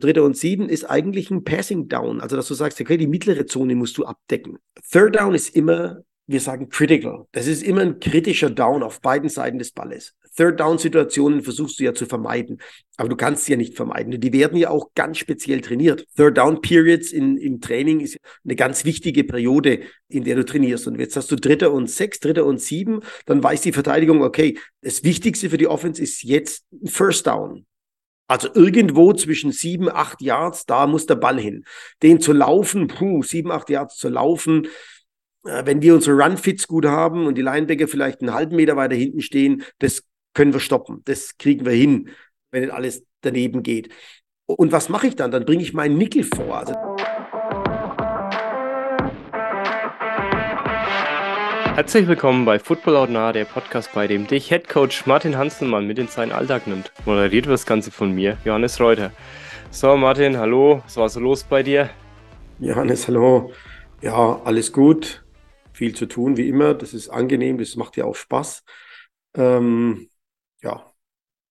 Dritter und sieben ist eigentlich ein Passing Down. Also, dass du sagst, okay, die mittlere Zone musst du abdecken. Third Down ist immer, wir sagen critical. Das ist immer ein kritischer Down auf beiden Seiten des Balles. Third Down Situationen versuchst du ja zu vermeiden. Aber du kannst sie ja nicht vermeiden. Die werden ja auch ganz speziell trainiert. Third Down Periods in, im Training ist eine ganz wichtige Periode, in der du trainierst. Und jetzt hast du Dritter und sechs, Dritter und sieben. Dann weiß die Verteidigung, okay, das Wichtigste für die Offense ist jetzt First Down. Also irgendwo zwischen sieben, acht Yards, da muss der Ball hin. Den zu laufen, puh, sieben, acht Yards zu laufen, äh, wenn wir unsere Run-Fits gut haben und die Linebacker vielleicht einen halben Meter weiter hinten stehen, das können wir stoppen. Das kriegen wir hin, wenn alles daneben geht. Und was mache ich dann? Dann bringe ich meinen Nickel vor. Also Herzlich willkommen bei Football Out Nah, der Podcast, bei dem dich Head Coach Martin Hanselmann mit in seinen Alltag nimmt. Moderiert wird das Ganze von mir, Johannes Reuter. So, Martin, hallo, was war so los bei dir? Johannes, hallo. Ja, alles gut. Viel zu tun, wie immer. Das ist angenehm, das macht ja auch Spaß. Ähm, ja,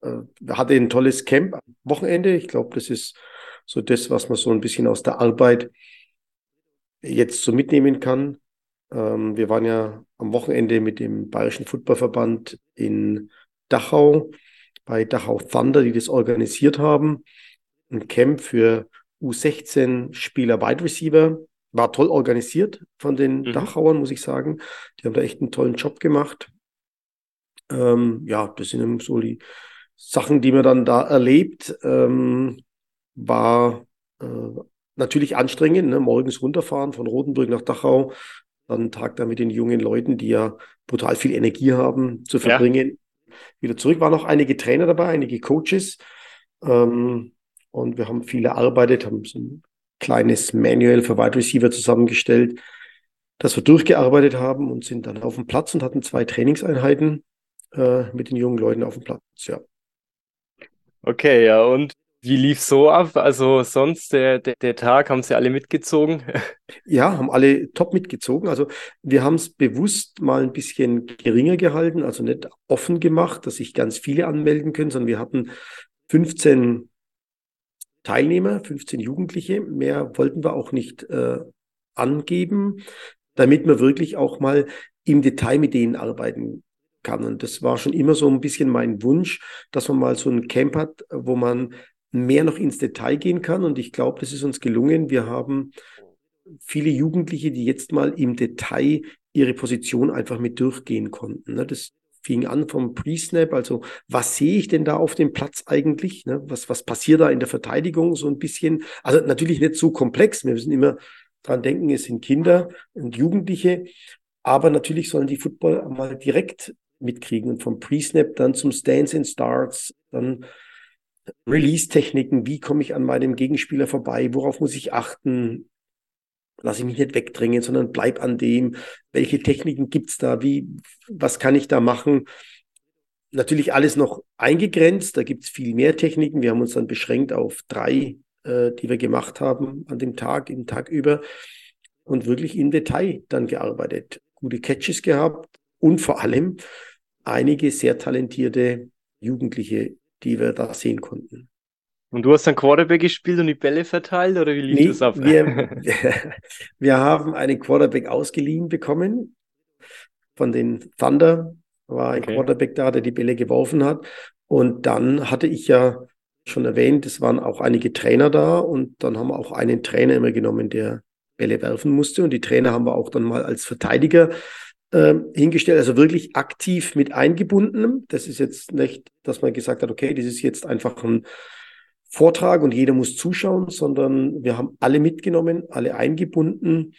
äh, hatte ein tolles Camp am Wochenende. Ich glaube, das ist so das, was man so ein bisschen aus der Arbeit jetzt so mitnehmen kann. Ähm, wir waren ja am Wochenende mit dem Bayerischen Footballverband in Dachau bei Dachau Thunder, die das organisiert haben. Ein Camp für U16-Spieler Wide Receiver. War toll organisiert von den mhm. Dachauern, muss ich sagen. Die haben da echt einen tollen Job gemacht. Ähm, ja, das sind so die Sachen, die man dann da erlebt. Ähm, war äh, natürlich anstrengend, ne? morgens runterfahren von Rotenburg nach Dachau, dann einen Tag da mit den jungen Leuten, die ja brutal viel Energie haben, zu verbringen. Ja. Wieder zurück waren noch einige Trainer dabei, einige Coaches. Ähm, und wir haben viel erarbeitet, haben so ein kleines Manual für Wide Receiver zusammengestellt, das wir durchgearbeitet haben und sind dann auf dem Platz und hatten zwei Trainingseinheiten äh, mit den jungen Leuten auf dem Platz, ja. Okay, ja, und wie lief so ab? Also sonst, der, der, der Tag, haben sie alle mitgezogen? Ja, haben alle top mitgezogen. Also wir haben es bewusst mal ein bisschen geringer gehalten, also nicht offen gemacht, dass sich ganz viele anmelden können, sondern wir hatten 15 Teilnehmer, 15 Jugendliche. Mehr wollten wir auch nicht äh, angeben, damit wir wirklich auch mal im Detail mit denen arbeiten kann. Und das war schon immer so ein bisschen mein Wunsch, dass man mal so ein Camp hat, wo man mehr noch ins Detail gehen kann. Und ich glaube, das ist uns gelungen. Wir haben viele Jugendliche, die jetzt mal im Detail ihre Position einfach mit durchgehen konnten. Ne? Das fing an vom Pre-Snap, also was sehe ich denn da auf dem Platz eigentlich? Ne? Was, was passiert da in der Verteidigung so ein bisschen? Also natürlich nicht so komplex. Wir müssen immer dran denken, es sind Kinder und Jugendliche. Aber natürlich sollen die Football mal direkt mitkriegen und vom Pre-Snap dann zum Stance and Starts, dann Release-Techniken, wie komme ich an meinem Gegenspieler vorbei, worauf muss ich achten, lasse ich mich nicht wegdrängen, sondern bleib an dem, welche Techniken gibt's da, wie, was kann ich da machen. Natürlich alles noch eingegrenzt, da gibt's viel mehr Techniken. Wir haben uns dann beschränkt auf drei, äh, die wir gemacht haben an dem Tag, im Tag über und wirklich im Detail dann gearbeitet. Gute Catches gehabt und vor allem einige sehr talentierte Jugendliche die wir da sehen konnten. Und du hast dann Quarterback gespielt und die Bälle verteilt oder wie lief nee, das ab? Wir, wir haben einen Quarterback ausgeliehen bekommen von den Thunder. War ein okay. Quarterback da, der die Bälle geworfen hat. Und dann hatte ich ja schon erwähnt, es waren auch einige Trainer da und dann haben wir auch einen Trainer immer genommen, der Bälle werfen musste. Und die Trainer haben wir auch dann mal als Verteidiger hingestellt, also wirklich aktiv mit eingebunden. Das ist jetzt nicht, dass man gesagt hat, okay, das ist jetzt einfach ein Vortrag und jeder muss zuschauen, sondern wir haben alle mitgenommen, alle eingebunden.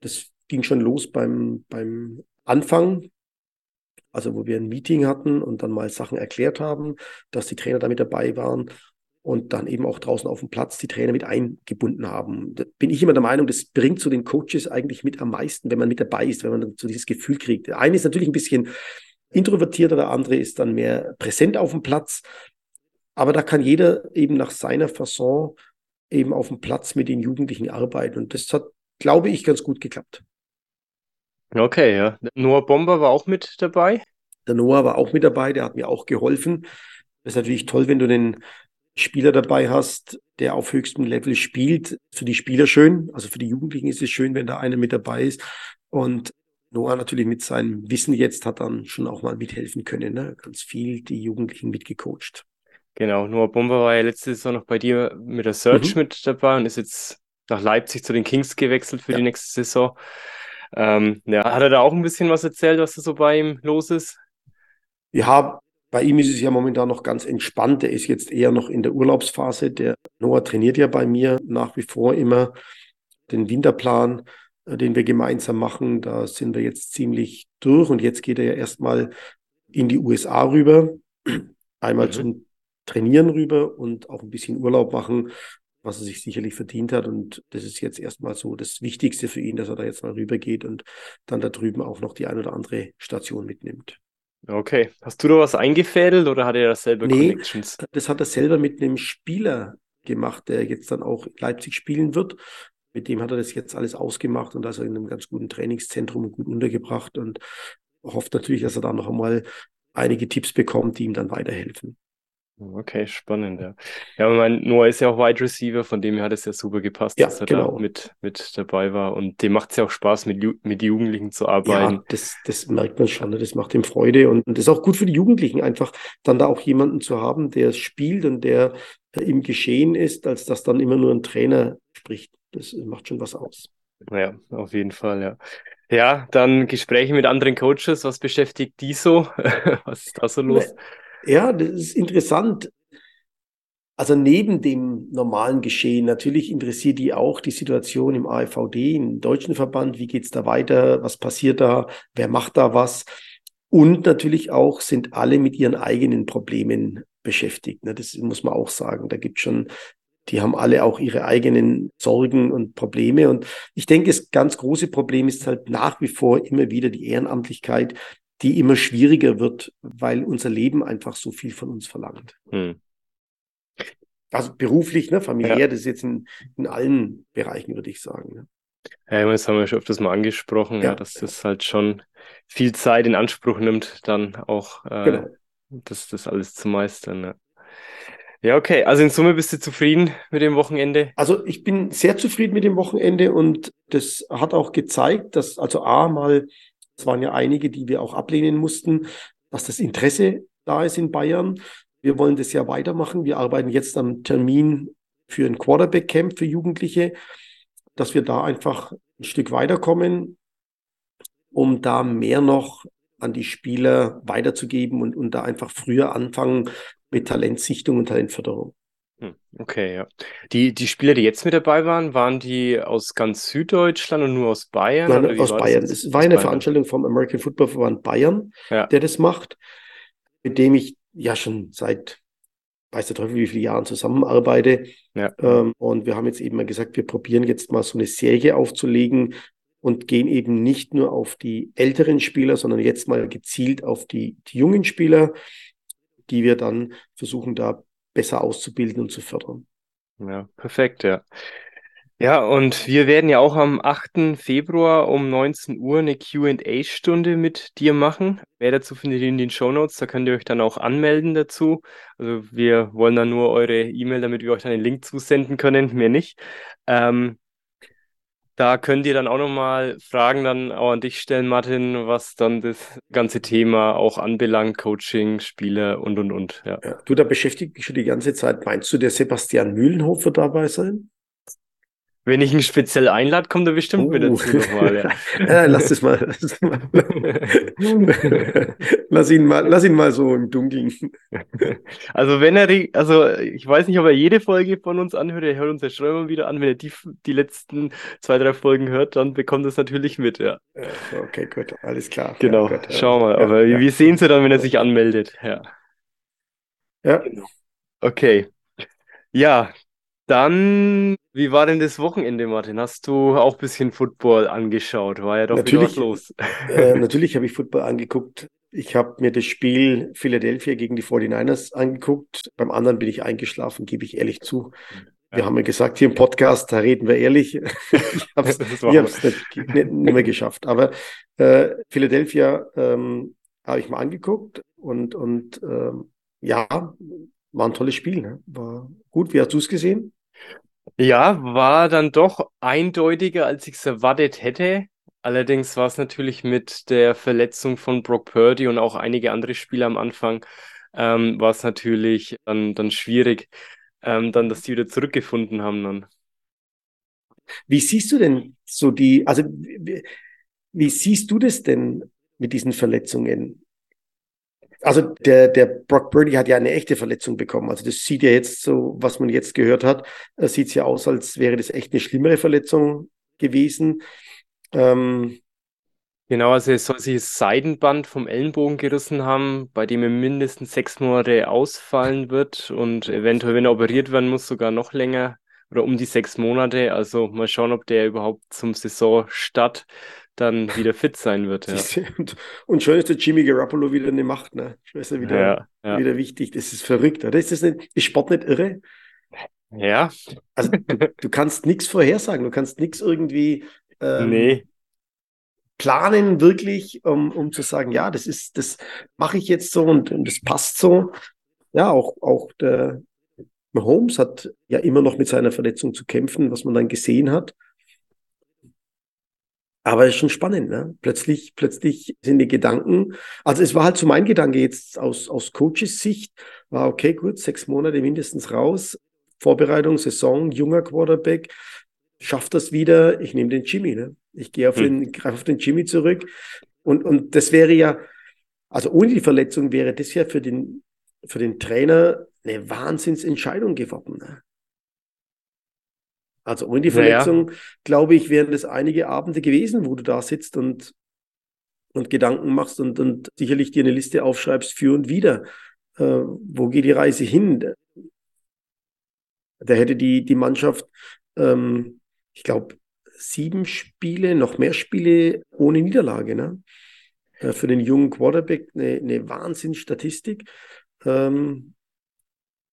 Das ging schon los beim, beim Anfang, also wo wir ein Meeting hatten und dann mal Sachen erklärt haben, dass die Trainer da mit dabei waren und dann eben auch draußen auf dem Platz die Trainer mit eingebunden haben. Da bin ich immer der Meinung, das bringt zu den Coaches eigentlich mit am meisten, wenn man mit dabei ist, wenn man so dieses Gefühl kriegt. Der eine ist natürlich ein bisschen introvertierter, der andere ist dann mehr präsent auf dem Platz. Aber da kann jeder eben nach seiner Fasson eben auf dem Platz mit den Jugendlichen arbeiten. Und das hat, glaube ich, ganz gut geklappt. Okay, ja. Noah Bomber war auch mit dabei. Der Noah war auch mit dabei, der hat mir auch geholfen. Das ist natürlich toll, wenn du den Spieler dabei hast, der auf höchstem Level spielt. Für die Spieler schön, also für die Jugendlichen ist es schön, wenn da einer mit dabei ist. Und Noah natürlich mit seinem Wissen jetzt hat dann schon auch mal mithelfen können. Ne? Ganz viel die Jugendlichen mitgecoacht. Genau, Noah Bomber war ja letzte Saison noch bei dir mit der Search mhm. mit dabei und ist jetzt nach Leipzig zu den Kings gewechselt für ja. die nächste Saison. Ähm, ja, hat er da auch ein bisschen was erzählt, was da so bei ihm los ist? Ja, bei ihm ist es ja momentan noch ganz entspannt. Er ist jetzt eher noch in der Urlaubsphase. Der Noah trainiert ja bei mir nach wie vor immer den Winterplan, äh, den wir gemeinsam machen. Da sind wir jetzt ziemlich durch und jetzt geht er ja erstmal in die USA rüber. Einmal mhm. zum Trainieren rüber und auch ein bisschen Urlaub machen, was er sich sicherlich verdient hat. Und das ist jetzt erstmal so das Wichtigste für ihn, dass er da jetzt mal rübergeht und dann da drüben auch noch die ein oder andere Station mitnimmt. Okay. Hast du da was eingefädelt oder hat er das selber nee, Connections? Das hat er selber mit einem Spieler gemacht, der jetzt dann auch in Leipzig spielen wird. Mit dem hat er das jetzt alles ausgemacht und da ist er in einem ganz guten Trainingszentrum gut untergebracht und hofft natürlich, dass er da noch einmal einige Tipps bekommt, die ihm dann weiterhelfen. Okay, spannend, ja. Ja, aber mein Noah ist ja auch Wide Receiver, von dem her hat es ja super gepasst, ja, dass er genau. da mit, mit dabei war. Und dem macht es ja auch Spaß, mit, Ju mit Jugendlichen zu arbeiten. Ja, das, das merkt man schon, ne? das macht ihm Freude. Und das ist auch gut für die Jugendlichen, einfach dann da auch jemanden zu haben, der spielt und der im Geschehen ist, als dass dann immer nur ein Trainer spricht. Das macht schon was aus. Ja, auf jeden Fall, ja. Ja, dann Gespräche mit anderen Coaches. Was beschäftigt die so? was ist da so los? Ne, ja, das ist interessant. Also neben dem normalen Geschehen, natürlich interessiert die auch die Situation im AFVD, im deutschen Verband. Wie geht's da weiter? Was passiert da? Wer macht da was? Und natürlich auch sind alle mit ihren eigenen Problemen beschäftigt. Ne? Das muss man auch sagen. Da gibt schon, die haben alle auch ihre eigenen Sorgen und Probleme. Und ich denke, das ganz große Problem ist halt nach wie vor immer wieder die Ehrenamtlichkeit, die immer schwieriger wird, weil unser Leben einfach so viel von uns verlangt. Hm. Also beruflich, ne, familiär, ja. das ist jetzt in, in allen Bereichen, würde ich sagen. Ne? Ja, das haben wir schon öfters mal angesprochen, ja, ja dass das halt schon viel Zeit in Anspruch nimmt, dann auch äh, genau. das, das alles zu meistern. Ja. Ja, okay. Also in Summe bist du zufrieden mit dem Wochenende? Also ich bin sehr zufrieden mit dem Wochenende und das hat auch gezeigt, dass also A mal es waren ja einige, die wir auch ablehnen mussten, dass das Interesse da ist in Bayern. Wir wollen das ja weitermachen. Wir arbeiten jetzt am Termin für ein Quarterback-Camp für Jugendliche, dass wir da einfach ein Stück weiterkommen, um da mehr noch an die Spieler weiterzugeben und, und da einfach früher anfangen mit Talentsichtung und Talentförderung. Hm, okay, ja. Die, die Spieler, die jetzt mit dabei waren, waren die aus ganz Süddeutschland und nur aus Bayern? Nein, aus Bayern. Es war eine Bayern? Veranstaltung vom American Football Verband Bayern, ja. der das macht, mit dem ich ja schon seit weiß der Teufel wie viele Jahren zusammenarbeite. Ja. Ähm, und wir haben jetzt eben mal gesagt, wir probieren jetzt mal so eine Serie aufzulegen und gehen eben nicht nur auf die älteren Spieler, sondern jetzt mal gezielt auf die, die jungen Spieler, die wir dann versuchen da besser auszubilden und zu fördern. Ja, perfekt, ja. Ja, und wir werden ja auch am 8. Februar um 19 Uhr eine QA-Stunde mit dir machen. Mehr dazu findet ihr in den Show Notes. Da könnt ihr euch dann auch anmelden dazu. Also wir wollen dann nur eure E-Mail, damit wir euch dann den Link zusenden können, mehr nicht. Ähm, da könnt ihr dann auch nochmal Fragen dann auch an dich stellen, Martin, was dann das ganze Thema auch anbelangt, Coaching, Spiele und, und, und. Ja. ja du, da beschäftigt dich schon die ganze Zeit. Meinst du, der Sebastian Mühlenhofer dabei sein? Wenn ich ihn speziell einlade, kommt er bestimmt uh. mit dazu nochmal. Ja. ja, lass es mal. Lass, mal. lass, ihn mal. lass ihn mal so im Dunkeln. Also wenn er, also ich weiß nicht, ob er jede Folge von uns anhört, er hört uns ja schon immer wieder an. Wenn er die, die letzten zwei, drei Folgen hört, dann bekommt er es natürlich mit, ja. Okay, gut, alles klar. Genau, ja, gut, schau mal. Aber ja, wir sehen sie dann, wenn er sich anmeldet, ja. Ja. Okay. Ja, dann, wie war denn das Wochenende, Martin? Hast du auch ein bisschen Football angeschaut? War ja doch natürlich, was los. Äh, natürlich habe ich Football angeguckt. Ich habe mir das Spiel Philadelphia gegen die 49ers angeguckt. Beim anderen bin ich eingeschlafen, gebe ich ehrlich zu. Wir ja. haben ja gesagt, hier im Podcast, da reden wir ehrlich. ich habe es nicht, nicht, nicht, mehr geschafft. Aber äh, Philadelphia ähm, habe ich mal angeguckt und, und ähm, ja, war ein tolles Spiel. Ne? War gut. Wie hast du es gesehen? Ja, war dann doch eindeutiger, als ich es erwartet hätte. Allerdings war es natürlich mit der Verletzung von Brock Purdy und auch einige andere Spieler am Anfang, ähm, war es natürlich dann, dann schwierig, ähm, dann, dass die wieder zurückgefunden haben dann. Wie siehst du denn so die, also wie, wie siehst du das denn mit diesen Verletzungen? Also der, der Brock Birdie hat ja eine echte Verletzung bekommen. Also das sieht ja jetzt so, was man jetzt gehört hat, sieht es ja aus, als wäre das echt eine schlimmere Verletzung gewesen. Ähm, Genau, also er soll sich das Seidenband vom Ellenbogen gerissen haben, bei dem er mindestens sechs Monate ausfallen wird und eventuell, wenn er operiert werden muss, sogar noch länger oder um die sechs Monate. Also mal schauen, ob der überhaupt zum Saisonstart dann wieder fit sein wird. Ja. Und, und schön ist der Jimmy Garoppolo wieder eine Macht, ne? Ist er wieder, Ja, ja. wieder wichtig. Das ist verrückt, oder? Ist das nicht, ist Sport nicht irre? Ja, Also du, du kannst nichts vorhersagen, du kannst nichts irgendwie ähm, nee, planen, wirklich, um, um zu sagen, ja, das ist, das mache ich jetzt so und, und das passt so. Ja, auch, auch der Mahomes hat ja immer noch mit seiner Verletzung zu kämpfen, was man dann gesehen hat. Aber es ist schon spannend, ne? Plötzlich, plötzlich sind die Gedanken, also es war halt so mein Gedanke jetzt aus, aus Coaches Sicht, war okay, gut, sechs Monate mindestens raus, Vorbereitung, Saison, junger Quarterback, schafft das wieder, ich nehme den Jimmy, ne? Ich gehe auf Hm. den, greife auf den Jimmy zurück. Und, und das wäre ja, also ohne die Verletzung wäre das ja für den, für den Trainer eine Wahnsinnsentscheidung geworden. Ne? Also ohne die naja, Verletzung, glaube ich, wären das einige Abende gewesen, wo du da sitzt und, und Gedanken machst und, und sicherlich dir eine Liste aufschreibst für und wieder. Äh, wo geht die Reise hin? Da hätte die, die Mannschaft, ähm, ich glaube, sieben Spiele, noch mehr Spiele ohne Niederlage. Ne? Äh, für den jungen Quarterback eine, eine Wahnsinnsstatistik. Ähm,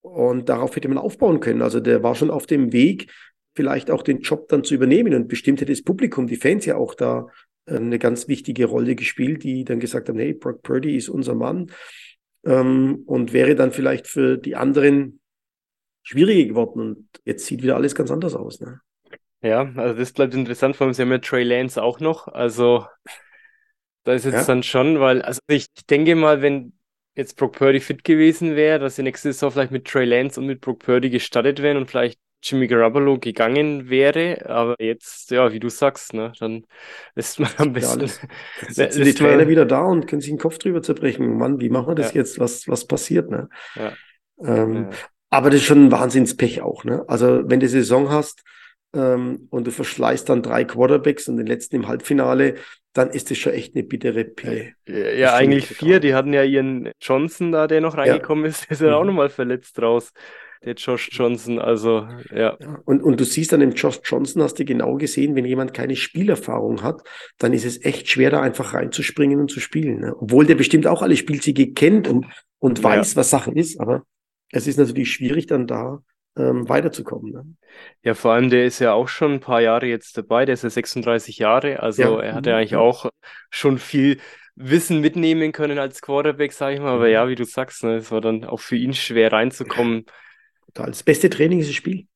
und darauf hätte man aufbauen können. Also der war schon auf dem Weg, vielleicht auch den Job dann zu übernehmen. Und bestimmt hätte das Publikum, die Fans ja auch da äh, eine ganz wichtige Rolle gespielt, die dann gesagt haben, hey, Brock Purdy ist unser Mann. Ähm, und wäre dann vielleicht für die anderen schwieriger geworden. Und jetzt sieht wieder alles ganz anders aus. Ne? ja, also das bleibt interessant, vor allem sie haben ja Trey Lance auch noch, also da ist jetzt Ja, dann schon, weil, also ich denke mal, wenn jetzt Brock Purdy fit gewesen wäre, dass sie nächste Saison vielleicht mit Trey Lance und mit Brock Purdy gestartet wären und vielleicht Jimmy Garoppolo gegangen wäre, aber jetzt, ja, wie du sagst, ne, dann lässt man am ja besten, alles. Jetzt sitzen die Trainer man, wieder da und können sich den Kopf drüber zerbrechen. Mann, wie machen wir das ja, jetzt? Was, was passiert? Ne? ja, Ähm, ja, aber das ist schon ein Wahnsinnspech auch. Ne? Also wenn du Saison hast ähm, und du verschleißt dann drei Quarterbacks und den letzten im Halbfinale, dann ist das schon echt eine bittere Pille. ja, Das ja, ist schon eigentlich vier, die hatten ja ihren Johnson da, der noch Ja. reingekommen ist, der ist ja auch Mhm. nochmal verletzt raus, der Josh Johnson, also, ja, Ja, und, und du siehst an dem Josh Johnson, hast du genau gesehen, wenn jemand keine Spielerfahrung hat, dann ist es echt schwer, da einfach reinzuspringen und zu spielen. Ne? Obwohl der bestimmt auch alle Spielzüge kennt und, und ja. weiß, was Sache ist, aber es ist natürlich schwierig, dann da ähm, weiterzukommen. Ne? Ja, vor allem, der ist ja auch schon ein paar Jahre jetzt dabei, der ist ja 36 Jahre, also Ja, er hat ja eigentlich ja. auch schon viel Wissen mitnehmen können als Quarterback, sag ich mal, aber ja, Mhm. wie du sagst, ne, es war dann auch für ihn schwer reinzukommen. Total. Das beste Training ist das Spiel.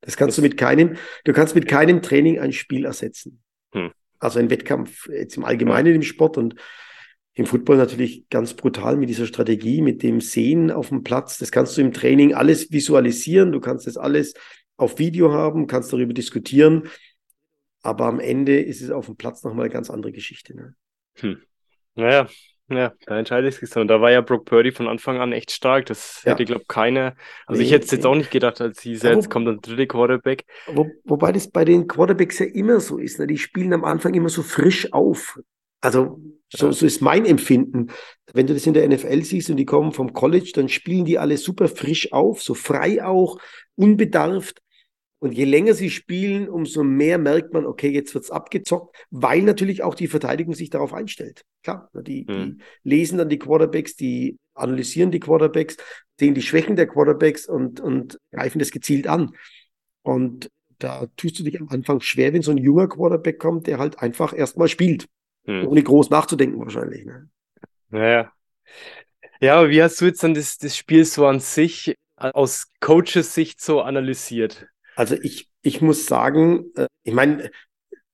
Das kannst du mit keinem, du kannst mit keinem Training ein Spiel ersetzen. hm, Also ein Wettkampf jetzt im Allgemeinen im Sport und im Football natürlich ganz brutal mit dieser Strategie, mit dem Sehen auf dem Platz. Das kannst du im Training alles visualisieren. Du kannst das alles auf Video haben, kannst darüber diskutieren. Aber am Ende ist es auf dem Platz nochmal eine ganz andere Geschichte. Ne? hm. Naja, ja, da entscheidet sich dann. Und da war ja Brock Purdy von Anfang an echt stark. Das hätte, Ja, glaube keiner, also ich nee, hätte es jetzt auch nee. nicht gedacht, als hieß, ja, Ja, jetzt wo, kommt ein dritter Quarterback. wo, wobei das bei den Quarterbacks ja immer so ist. Ne? Die spielen am Anfang immer so frisch auf. Also so, Ja, so ist mein Empfinden. Wenn du das in der NFL siehst und die kommen vom College, dann spielen die alle super frisch auf, so frei auch, unbedarft. Und je länger sie spielen, umso mehr merkt man, okay, jetzt wird's abgezockt, weil natürlich auch die Verteidigung sich darauf einstellt. Klar, ne, die, hm, die lesen dann die Quarterbacks, die analysieren die Quarterbacks, sehen die Schwächen der Quarterbacks und, und greifen das gezielt an. Und da tust du dich am Anfang schwer, wenn so ein junger Quarterback kommt, der halt einfach erstmal spielt, hm. ohne groß nachzudenken wahrscheinlich. Ne? Naja. Ja, aber wie hast du jetzt dann das, das Spiel so an sich aus Coaches Sicht so analysiert? Also ich, ich muss sagen, äh, ich meine,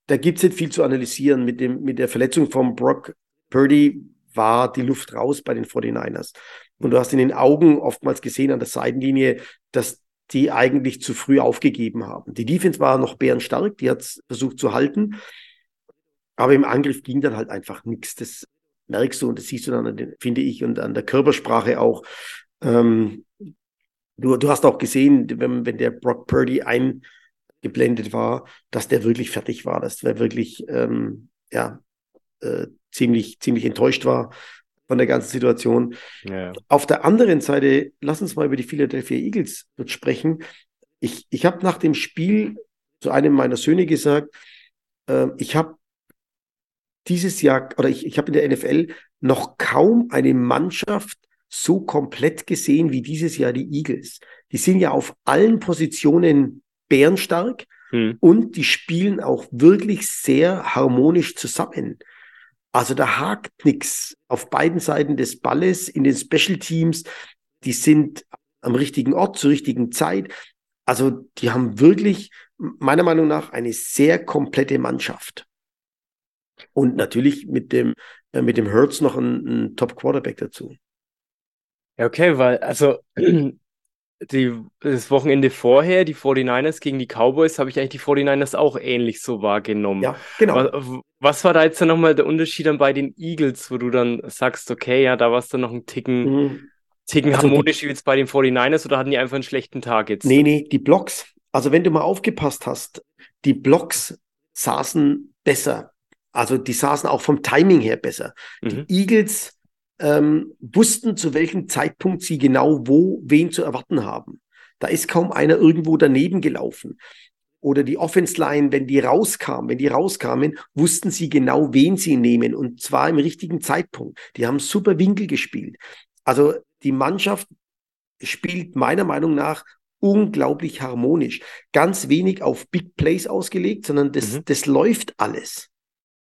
da gibt es nicht viel zu analysieren. Mit, dem, mit der Verletzung von Brock Purdy war die Luft raus bei den 49ers. Und du hast in den Augen oftmals gesehen an der Seitenlinie, dass die eigentlich zu früh aufgegeben haben. Die Defense war noch bärenstark, die hat es versucht zu halten. Aber im Angriff ging dann halt einfach nichts. Das merkst du und das siehst du dann, finde ich, und an der Körpersprache auch. Ähm, du, du hast auch gesehen, wenn, wenn der Brock Purdy eingeblendet war, dass der wirklich fertig war, dass der wirklich ähm, ja, äh, ziemlich, ziemlich enttäuscht war von der ganzen Situation. Ja. Auf der anderen Seite, lass uns mal über die Philadelphia Eagles sprechen. Ich, ich habe nach dem Spiel zu einem meiner Söhne gesagt, äh, ich habe dieses Jahr, oder ich, ich habe in der NFL noch kaum eine Mannschaft so komplett gesehen wie dieses Jahr die Eagles. Die sind ja auf allen Positionen bärenstark hm. und die spielen auch wirklich sehr harmonisch zusammen. Also da hakt nichts auf beiden Seiten des Balles, in den Special Teams. Die sind am richtigen Ort zur richtigen Zeit. Also die haben wirklich meiner Meinung nach eine sehr komplette Mannschaft. Und natürlich mit dem, äh, mit dem Hertz noch ein, ein Top-Quarterback dazu. Ja, okay, weil, also die, das Wochenende vorher, die 49ers gegen die Cowboys, habe ich eigentlich die 49ers auch ähnlich so wahrgenommen. Ja, genau. Was, was war da jetzt dann nochmal der Unterschied dann bei den Eagles, wo du dann sagst, okay, ja, da war es dann noch ein Ticken, mhm. Ticken also harmonisch wie jetzt bei den 49ers oder hatten die einfach einen schlechten Tag jetzt? Nee, nee, die Blocks, also wenn du mal aufgepasst hast, die Blocks saßen besser also die saßen auch vom Timing her besser. Mhm. Die Eagles ähm, wussten, zu welchem Zeitpunkt sie genau wo wen zu erwarten haben. Da ist kaum einer irgendwo daneben gelaufen. Oder die Offense Line, wenn die rauskamen, wenn die rauskamen, wussten sie genau, wen sie nehmen und zwar im richtigen Zeitpunkt. Die haben super Winkel gespielt. Also die Mannschaft spielt meiner Meinung nach unglaublich harmonisch. Ganz wenig auf Big Plays ausgelegt, sondern das, mhm. das läuft alles.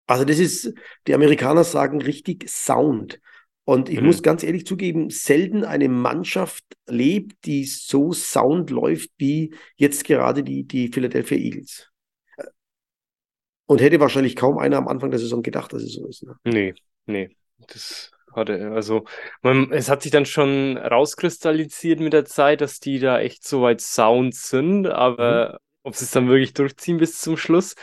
Also das ist, die Amerikaner sagen richtig Sound. Und ich mhm. muss ganz ehrlich zugeben, selten eine Mannschaft lebt, die so sound läuft wie jetzt gerade die, die Philadelphia Eagles. Und hätte wahrscheinlich kaum einer am Anfang der Saison gedacht, dass es so ist. Ne? Nee, nee. Das hatte, also, man, es hat sich dann schon rauskristallisiert mit der Zeit, dass die da echt so weit sound sind, aber mhm. ob sie es dann wirklich durchziehen bis zum Schluss,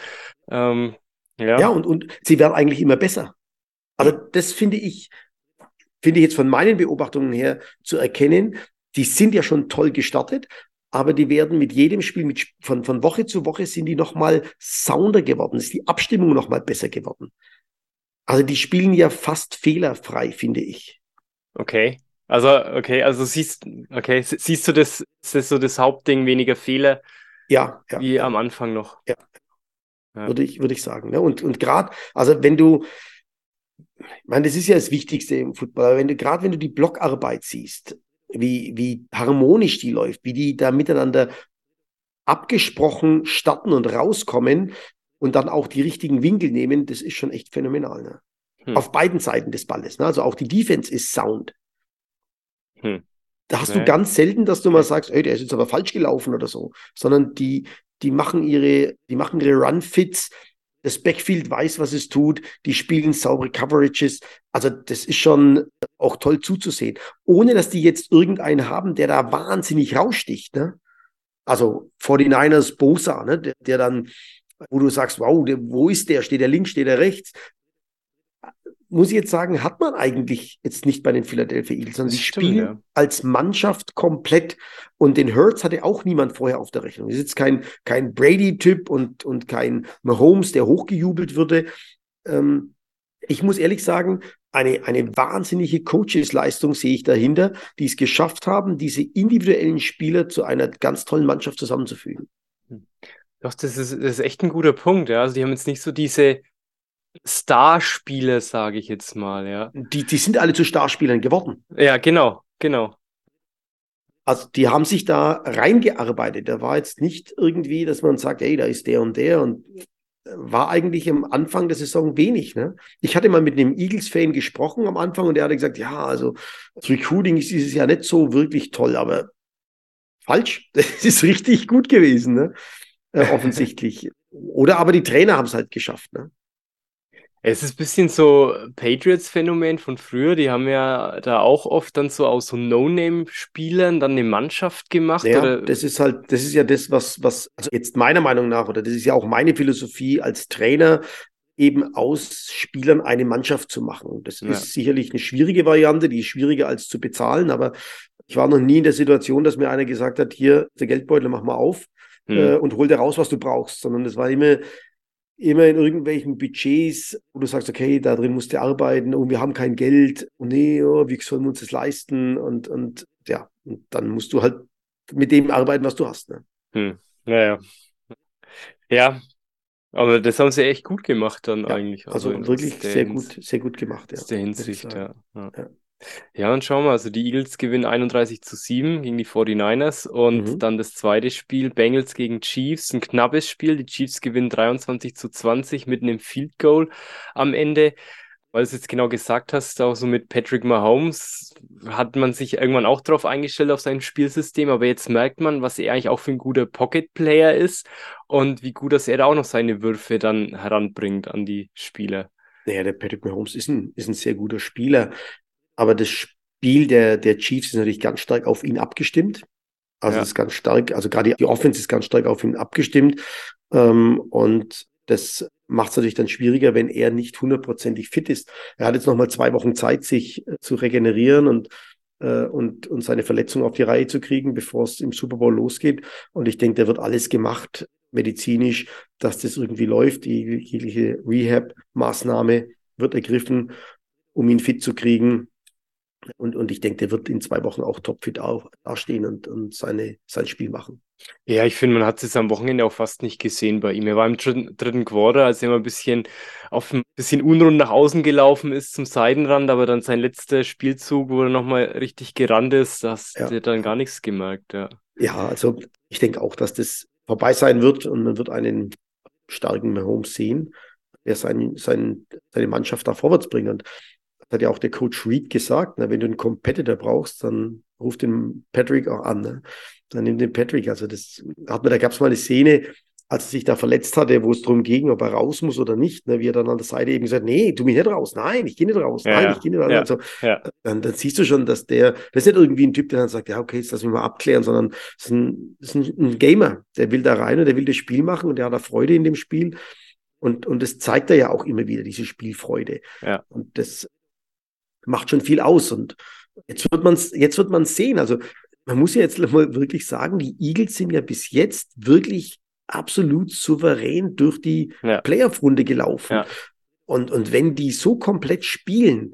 ähm, ja, ja und, und sie werden eigentlich immer besser. Also das finde ich, finde ich jetzt von meinen Beobachtungen her zu erkennen. Die sind ja schon toll gestartet, aber die werden mit jedem Spiel, mit, von, von Woche zu Woche sind die nochmal sounder geworden, ist die Abstimmung nochmal besser geworden. Also die spielen ja fast fehlerfrei, finde ich. Okay. Also, okay, also siehst, okay, siehst du das, ist das so das Hauptding, weniger Fehler? Ja, ja. Wie am Anfang noch. Ja, ja. würde ich, würde ich sagen. Ne? Und, und gerade, also wenn du, ich meine, das ist ja das Wichtigste im Football, wenn du, gerade wenn du die Blockarbeit siehst, wie, wie harmonisch die läuft, wie die da miteinander abgesprochen starten und rauskommen und dann auch die richtigen Winkel nehmen, das ist schon echt phänomenal. Ne? Hm. Auf beiden Seiten des Balles. Ne? Also auch die Defense ist Sound. Hm. Da hast nee. du ganz selten, dass du mal sagst, ey, der ist jetzt aber falsch gelaufen oder so, sondern die, die machen ihre, die machen ihre Run-Fits. Das Backfield weiß, was es tut. Die spielen saubere Coverages. Also, das ist schon auch toll zuzusehen. Ohne, dass die jetzt irgendeinen haben, der da wahnsinnig raussticht. Ne? Also, 49ers Bosa, ne? der, der dann, wo du sagst, wow, wo ist der? Steht der links, steht der rechts? Muss ich jetzt sagen, hat man eigentlich jetzt nicht bei den Philadelphia Eagles, sondern sie spielen ja. als Mannschaft komplett. Und den Hurts hatte auch niemand vorher auf der Rechnung. Das ist jetzt kein, kein Brady-Typ und, und kein Mahomes, der hochgejubelt würde. Ähm, ich muss ehrlich sagen, eine, eine wahnsinnige Coaches-Leistung sehe ich dahinter, die es geschafft haben, diese individuellen Spieler zu einer ganz tollen Mannschaft zusammenzufügen. Doch, das ist, das ist echt ein guter Punkt. Ja. Also die haben jetzt nicht so diese Starspieler, sage ich jetzt mal, ja. Die, die sind alle zu Starspielern geworden. Ja, genau, genau. Also die haben sich da reingearbeitet. Da war jetzt nicht irgendwie, dass man sagt, hey, da ist der und der und war eigentlich am Anfang der Saison wenig. Ne? Ich hatte mal mit einem Eagles-Fan gesprochen am Anfang und der hatte gesagt, ja, also das Recruiting ist dieses Jahr nicht so wirklich toll, aber falsch. Das ist richtig gut gewesen, ne? Äh, offensichtlich. Oder aber die Trainer haben es halt geschafft. Ne? Es ist ein bisschen so Patriots-Phänomen von früher. Die haben ja da auch oft dann so aus so No-Name-Spielern dann eine Mannschaft gemacht. Ja, oder? das ist halt, das ist ja das, was, was, also jetzt meiner Meinung nach, oder das ist ja auch meine Philosophie als Trainer, eben aus Spielern eine Mannschaft zu machen. Das ja. ist sicherlich eine schwierige Variante, die ist schwieriger als zu bezahlen, aber ich war noch nie in der Situation, dass mir einer gesagt hat, hier, der Geldbeutel, mach mal auf hm. äh, und hol dir raus, was du brauchst, sondern es war immer, immer in irgendwelchen Budgets, wo du sagst, okay, da drin musst du arbeiten und wir haben kein Geld und nee, oh, wie sollen wir uns das leisten? Und, und ja, und dann musst du halt mit dem arbeiten, was du hast. Ne? Hm. Naja. Ja, aber das haben sie echt gut gemacht dann ja, eigentlich. Also, also wirklich sehr gut, sehr gut gemacht, ja. Aus der Hinsicht, ja. ja. Ja, und schauen wir, also die Eagles gewinnen 31 zu 7 gegen die 49ers und mhm. dann das zweite Spiel, Bengals gegen Chiefs, ein knappes Spiel. Die Chiefs gewinnen 23 zu 20 mit einem Field Goal am Ende. Weil du es jetzt genau gesagt hast, auch so mit Patrick Mahomes hat man sich irgendwann auch darauf eingestellt auf sein Spielsystem, aber jetzt merkt man, was er eigentlich auch für ein guter Pocket-Player ist und wie gut, dass er da auch noch seine Würfe dann heranbringt an die Spieler. Naja, der Patrick Mahomes ist ein, ist ein sehr guter Spieler. Aber das Spiel der, der Chiefs ist natürlich ganz stark auf ihn abgestimmt. Also ja. ist ganz stark, also gerade die Offense ist ganz stark auf ihn abgestimmt. Ähm, und das macht es natürlich dann schwieriger, wenn er nicht hundertprozentig fit ist. Er hat jetzt nochmal zwei Wochen Zeit, sich äh, zu regenerieren und, äh, und, und seine Verletzung auf die Reihe zu kriegen, bevor es im Super Bowl losgeht. Und ich denke, der wird alles gemacht, medizinisch, dass das irgendwie läuft. Die jegliche Rehab-Maßnahme wird ergriffen, um ihn fit zu kriegen. Und, und ich denke, der wird in zwei Wochen auch topfit dastehen und, und seine, sein Spiel machen. Ja, ich finde, man hat es am Wochenende auch fast nicht gesehen bei ihm. Er war im dritten, dritten Quarter, als er immer ein bisschen auf ein bisschen unrund nach außen gelaufen ist zum Seitenrand, aber dann sein letzter Spielzug, wo er nochmal richtig gerannt ist, da hast ja. du dann gar nichts gemerkt. Ja, ja also ich denke auch, dass das vorbei sein wird und man wird einen starken Mahomes sehen, der sein, sein, seine Mannschaft da vorwärts bringt. Und hat ja auch der Coach Reed gesagt, ne, wenn du einen Competitor brauchst, dann ruf den Patrick auch an. Ne? Dann nimm den Patrick. Also das hat man, da gab es mal eine Szene, als er sich da verletzt hatte, wo es darum ging, ob er raus muss oder nicht, ne, wie er dann an der Seite eben gesagt, nee, tu mich nicht raus, nein, ich gehe nicht raus, ja, nein, ich gehe nicht raus. Ja, also, ja. dann, dann, siehst du schon, dass der, das ist nicht irgendwie ein Typ, der dann sagt, ja, okay, jetzt lass mich mal abklären, sondern das ist ein, das ist ein, ein Gamer, der will da rein und der will das Spiel machen und der hat da Freude in dem Spiel. Und, und das zeigt er ja auch immer wieder, diese Spielfreude. Ja. Und das macht schon viel aus. Und jetzt wird man es jetzt wird man sehen. Also man muss ja jetzt mal wirklich sagen, die Eagles sind ja bis jetzt wirklich absolut souverän durch die ja. Playoff-Runde gelaufen. Ja. Und, und wenn die so komplett spielen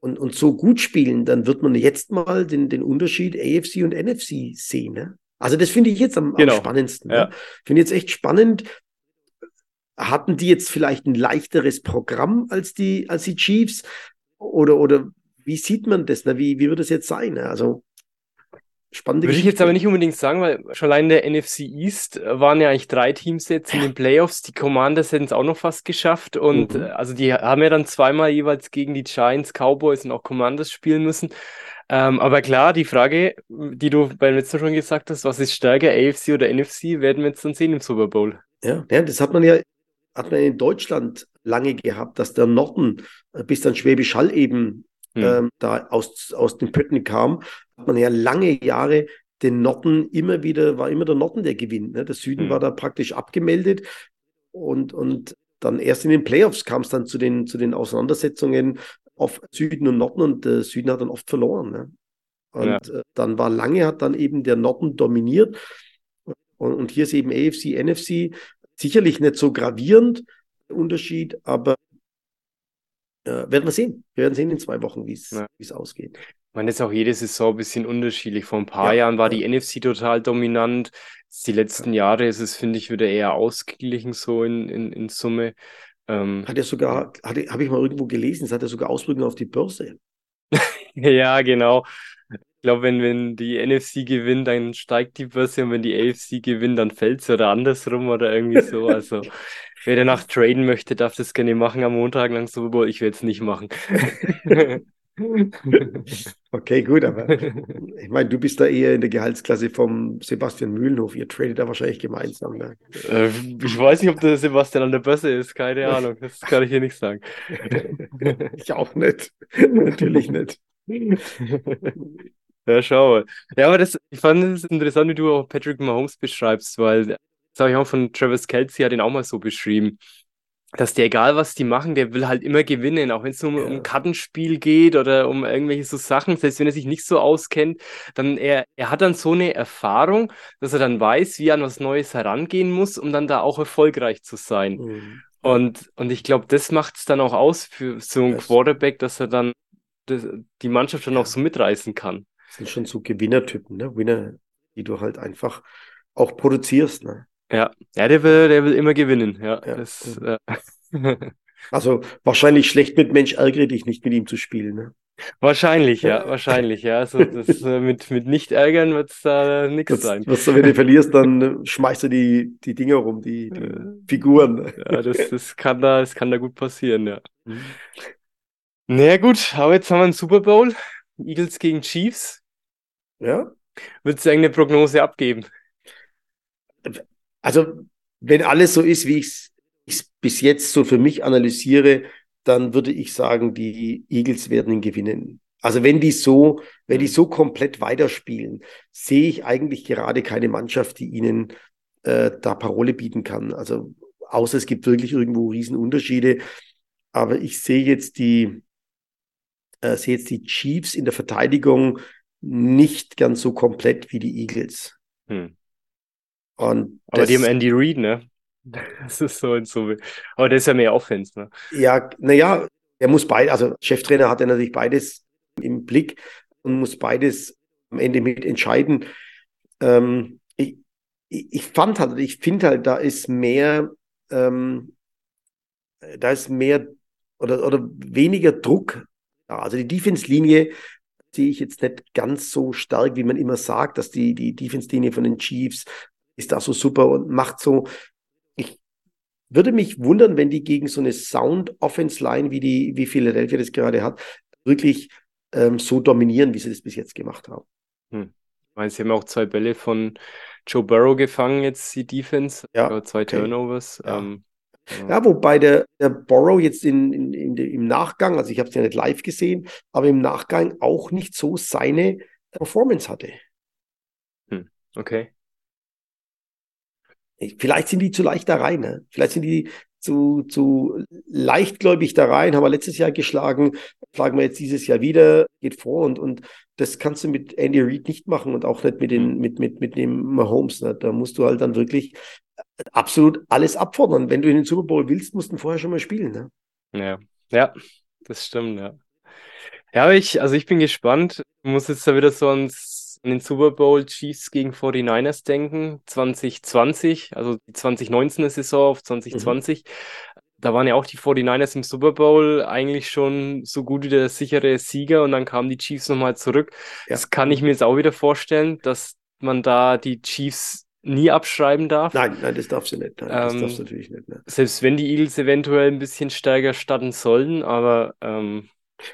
und, und so gut spielen, dann wird man jetzt mal den, den Unterschied AFC und NFC sehen. Ne? Also das finde ich jetzt am, genau. am spannendsten. Ne? Ja. Ne? Finde jetzt echt spannend. Hatten die jetzt vielleicht ein leichteres Programm als die, als die Chiefs? Oder, oder wie sieht man das? Ne? Wie, wie wird das jetzt sein? Ne? Also spannende Würde Geschichte. ich jetzt aber nicht unbedingt sagen, weil schon allein der NFC East waren ja eigentlich drei Teams jetzt in den Playoffs. Die Commanders hätten es auch noch fast geschafft. Und mhm. also die haben ja dann zweimal jeweils gegen die Giants, Cowboys und auch Commanders spielen müssen. Ähm, aber klar, die Frage, die du beim letzten schon gesagt hast, was ist stärker, AFC oder NFC, werden wir jetzt dann sehen im Super Bowl. Ja, ja das hat man ja hat man in Deutschland lange gehabt, dass der Norden äh, bis dann Schwäbisch Hall eben hm. ähm, da aus, aus den Pötten kam, hat man ja lange Jahre den Norden immer wieder, war immer der Norden der gewinnt. Ne? Der Süden hm. war da praktisch abgemeldet und, und dann erst in den Playoffs kam es dann zu den, zu den Auseinandersetzungen auf Süden und Norden und der Süden hat dann oft verloren. Ne? Und ja. äh, dann war lange, hat dann eben der Norden dominiert. Und, und hier ist eben AFC, NFC sicherlich nicht so gravierend, Unterschied, aber äh, werden wir sehen. Wir werden sehen in zwei Wochen, wie ja. es ausgeht. Man ist auch jede Saison ein bisschen unterschiedlich. Vor ein paar ja, Jahren war die NFC total dominant. Die letzten Jahre ist es, finde ich, wieder eher ausgeglichen so in, in, in Summe. Ähm, hat er sogar, habe ich mal irgendwo gelesen, es hat ja sogar Auswirkungen auf die Börse. ja, genau. Ich glaube, wenn, wenn die NFC gewinnt, dann steigt die Börse und wenn die AFC gewinnt, dann fällt sie oder andersrum oder irgendwie so. Also wer danach traden möchte, darf das gerne machen am Montag lang Super Bowl. Ich werde es nicht machen. Okay, gut, aber ich meine, du bist da eher in der Gehaltsklasse vom Sebastian Mühlenhof. Ihr tradet da wahrscheinlich gemeinsam. Ne? Äh, ich weiß nicht, ob der Sebastian an der Börse ist, keine Ahnung. Das kann ich hier nicht sagen. ich auch nicht. Natürlich nicht. Ja, schau. Ja, aber das, ich fand es interessant, wie du auch Patrick Mahomes beschreibst, weil das habe ich auch von Travis Kelsey, hat ihn auch mal so beschrieben dass der, egal was die machen, der will halt immer gewinnen, auch wenn es nur um, ja. um Kartenspiel geht oder um irgendwelche so Sachen, selbst wenn er sich nicht so auskennt, dann er, er hat dann so eine Erfahrung, dass er dann weiß, wie er an was Neues herangehen muss, um dann da auch erfolgreich zu sein. Mhm. Und, und ich glaube, das macht es dann auch aus für so einen das Quarterback, dass er dann das, die Mannschaft dann ja. auch so mitreißen kann. Das sind schon so Gewinnertypen, ne? Winner, die du halt einfach auch produzierst, ne? Ja, ja der, will, der will immer gewinnen. Ja, ja. Das, äh. Also wahrscheinlich schlecht mit Mensch ärgere dich nicht mit ihm zu spielen. Ne? Wahrscheinlich, ja, wahrscheinlich, ja. Also das, äh, mit, mit nicht ärgern wird es da äh, nichts sein. Was wenn du verlierst, dann äh, schmeißt du die, die Dinger rum, die, die Figuren. Ja, das, das, kann da, das kann da gut passieren, ja. Mhm. Naja, gut, aber jetzt haben wir einen Super Bowl. Eagles gegen Chiefs. Ja. Würdest du irgendeine Prognose abgeben? Also, wenn alles so ist, wie ich es bis jetzt so für mich analysiere, dann würde ich sagen, die Eagles werden ihn gewinnen. Also wenn die so, wenn die so komplett weiterspielen, sehe ich eigentlich gerade keine Mannschaft, die ihnen äh, da Parole bieten kann. Also außer es gibt wirklich irgendwo Riesenunterschiede. Aber ich sehe jetzt die, äh, sehe jetzt die Chiefs in der Verteidigung nicht ganz so komplett wie die Eagles. Hm. Und aber das, die haben Andy Reid, ne? Das ist so und so. Aber der ist ja mehr Offense, ne? Ja, naja, er muss beide, also Cheftrainer hat er natürlich beides im Blick und muss beides am Ende mit entscheiden. Ähm, ich, ich fand halt, ich finde halt, da ist mehr, ähm, da ist mehr oder, oder weniger Druck da. Also die Defense-Linie sehe ich jetzt nicht ganz so stark, wie man immer sagt, dass die, die Defense-Linie von den Chiefs ist da so super und macht so. Ich würde mich wundern, wenn die gegen so eine Sound-Offense-Line, wie die, wie Philadelphia das gerade hat, wirklich ähm, so dominieren, wie sie das bis jetzt gemacht haben. Hm. Ich meine, sie haben auch zwei Bälle von Joe Burrow gefangen, jetzt die Defense. Ja, zwei okay. Turnovers. Ja. Ähm, ja. ja. wobei der, der Borrow jetzt in, in, in im Nachgang, also ich habe es ja nicht live gesehen, aber im Nachgang auch nicht so seine Performance hatte. Hm. Okay. Vielleicht sind die zu leicht da rein. Ne? Vielleicht sind die zu, zu leichtgläubig da rein, haben wir letztes Jahr geschlagen, schlagen wir jetzt dieses Jahr wieder, geht vor und, und das kannst du mit Andy Reid nicht machen und auch nicht mit, den, mit, mit, mit dem Mahomes. Ne? Da musst du halt dann wirklich absolut alles abfordern. Wenn du in den Super Bowl willst, musst du vorher schon mal spielen. Ne? Ja, ja, das stimmt, ja. Ja, ich, also ich bin gespannt. Ich muss jetzt da wieder so ans an den Super Bowl Chiefs gegen 49ers denken, 2020, also die 2019er Saison auf 2020. Mhm. Da waren ja auch die 49ers im Super Bowl eigentlich schon so gut wie der sichere Sieger und dann kamen die Chiefs nochmal zurück. Ja. Das kann ich mir jetzt auch wieder vorstellen, dass man da die Chiefs nie abschreiben darf. Nein, nein, das darfst du nicht. Nein, das ähm, darfst du natürlich nicht. Ne? Selbst wenn die Eagles eventuell ein bisschen stärker starten sollen, aber ähm,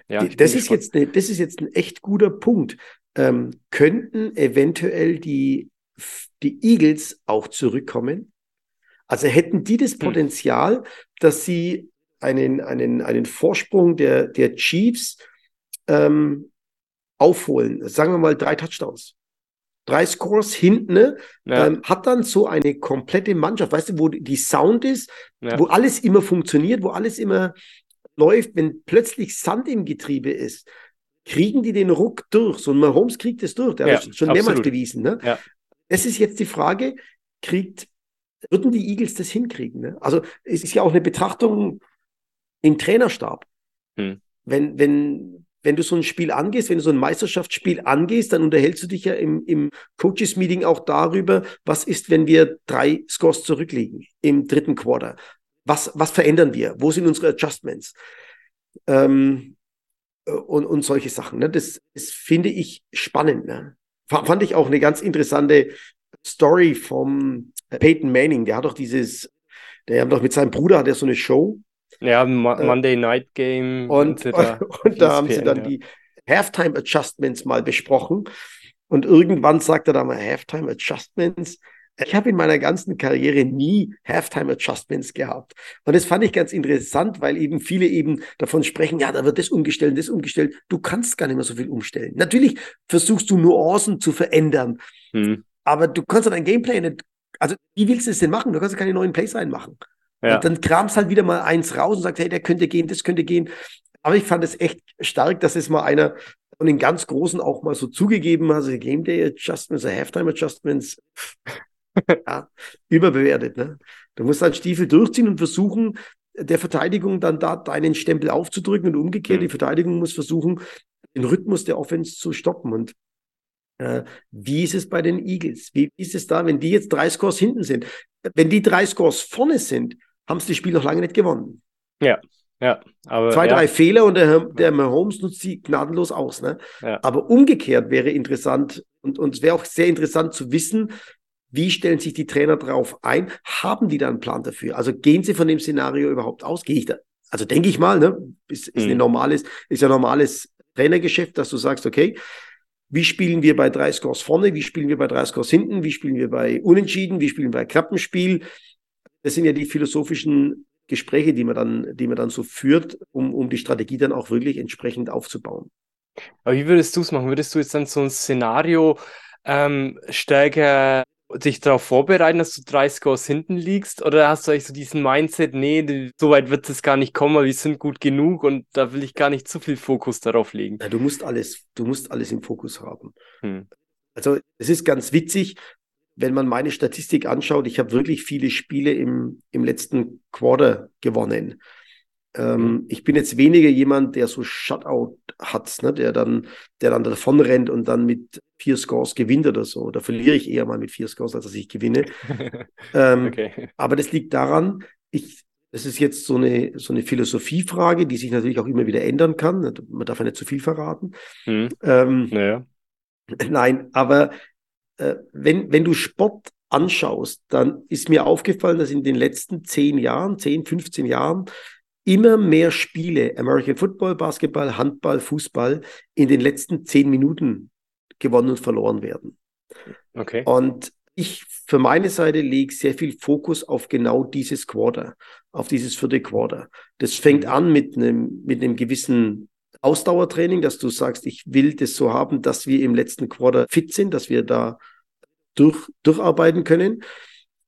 ja, das ist, jetzt ne, das ist jetzt ein echt guter Punkt ähm, könnten eventuell die, die Eagles auch zurückkommen. Also hätten die das hm. Potenzial, dass sie einen, einen, einen Vorsprung der, der Chiefs ähm, aufholen. Sagen wir mal drei Touchdowns. Drei Scores hinten, ne? ja. ähm, hat dann so eine komplette Mannschaft, weißt du, wo die Sound ist, ja. wo alles immer funktioniert, wo alles immer läuft, wenn plötzlich Sand im Getriebe ist, kriegen die den Ruck durch. So ein Mahomes kriegt es durch, der ja, hat es schon mehrmals bewiesen. Ne? Ja. Es ist jetzt die Frage, kriegt, würden die Eagles das hinkriegen? Ne? Also es ist ja auch eine Betrachtung im Trainerstab. Hm. Wenn, wenn, wenn du so ein Spiel angehst, wenn du so ein Meisterschaftsspiel angehst, dann unterhältst du dich ja im, im Coaches-Meeting auch darüber, was ist, wenn wir drei Scores zurückliegen im dritten Quarter? Was, was verändern wir? Wo sind unsere Adjustments? Ähm, äh, und, und solche Sachen. Ne? Das, das finde ich spannend. Ne? Fand ich auch eine ganz interessante Story vom Peyton Manning. Der hat doch dieses, der hat doch mit seinem Bruder hat er so eine Show. Ja, Mo äh, Monday Night Game. Und, und, und da haben sie dann ja. die Halftime Adjustments mal besprochen. Und irgendwann sagt er da mal Halftime Adjustments. Ich habe in meiner ganzen Karriere nie Halftime Adjustments gehabt. Und das fand ich ganz interessant, weil eben viele eben davon sprechen, ja, da wird das umgestellt, das umgestellt. Du kannst gar nicht mehr so viel umstellen. Natürlich versuchst du Nuancen zu verändern, hm. aber du kannst dein Gameplay nicht, also wie willst du es denn machen? Du kannst ja keine neuen Plays reinmachen. Ja. Und dann kramst halt wieder mal eins raus und sagst, hey, der könnte gehen, das könnte gehen. Aber ich fand es echt stark, dass es mal einer von den ganz Großen auch mal so zugegeben hat, also Game Day Adjustments, Halftime Adjustments. ja, überbewertet. Ne? Du musst halt Stiefel durchziehen und versuchen, der Verteidigung dann da deinen Stempel aufzudrücken und umgekehrt, mhm. die Verteidigung muss versuchen, den Rhythmus der Offense zu stoppen. Und äh, wie ist es bei den Eagles? Wie ist es da, wenn die jetzt drei Scores hinten sind? Wenn die drei Scores vorne sind, haben sie das Spiel noch lange nicht gewonnen. Ja, ja. Aber, Zwei, ja. drei Fehler und der, der Mahomes nutzt sie gnadenlos aus. Ne? Ja. Aber umgekehrt wäre interessant und, und es wäre auch sehr interessant zu wissen, wie stellen sich die Trainer darauf ein? Haben die da einen Plan dafür? Also gehen sie von dem Szenario überhaupt aus? Gehe ich da? Also denke ich mal, ne? Ist, ist, mhm. normales, ist ja normales Trainergeschäft, dass du sagst, okay, wie spielen wir bei drei Scores vorne? Wie spielen wir bei drei Scores hinten? Wie spielen wir bei Unentschieden? Wie spielen wir bei Krappenspiel? Das sind ja die philosophischen Gespräche, die man dann, die man dann so führt, um, um die Strategie dann auch wirklich entsprechend aufzubauen. Aber wie würdest du es machen? Würdest du jetzt dann so ein Szenario ähm, stärker dich darauf vorbereiten, dass du drei Scores hinten liegst? Oder hast du eigentlich so diesen Mindset, nee, so weit wird es gar nicht kommen, wir sind gut genug und da will ich gar nicht zu viel Fokus darauf legen? Ja, du musst alles, du musst alles im Fokus haben. Hm. Also es ist ganz witzig, wenn man meine Statistik anschaut, ich habe wirklich viele Spiele im, im letzten Quarter gewonnen. Ähm, mhm. ich bin jetzt weniger jemand, der so Shutout hat, ne? der dann, der dann davon rennt und dann mit vier Scores gewinnt oder so. Da verliere ich eher mal mit vier Scores, als dass ich gewinne. ähm, okay. Aber das liegt daran, ich, das ist jetzt so eine, so eine Philosophiefrage, die sich natürlich auch immer wieder ändern kann. Man darf ja nicht zu viel verraten. Mhm. Ähm, naja. Nein, aber äh, wenn, wenn du Sport anschaust, dann ist mir aufgefallen, dass in den letzten zehn Jahren, 10, 15 Jahren, immer mehr Spiele, American Football, Basketball, Handball, Fußball, in den letzten zehn Minuten gewonnen und verloren werden. Okay. Und ich für meine Seite lege sehr viel Fokus auf genau dieses Quarter, auf dieses vierte Quarter. Das fängt mhm. an mit einem, mit einem gewissen Ausdauertraining, dass du sagst, ich will das so haben, dass wir im letzten Quarter fit sind, dass wir da durch, durcharbeiten können,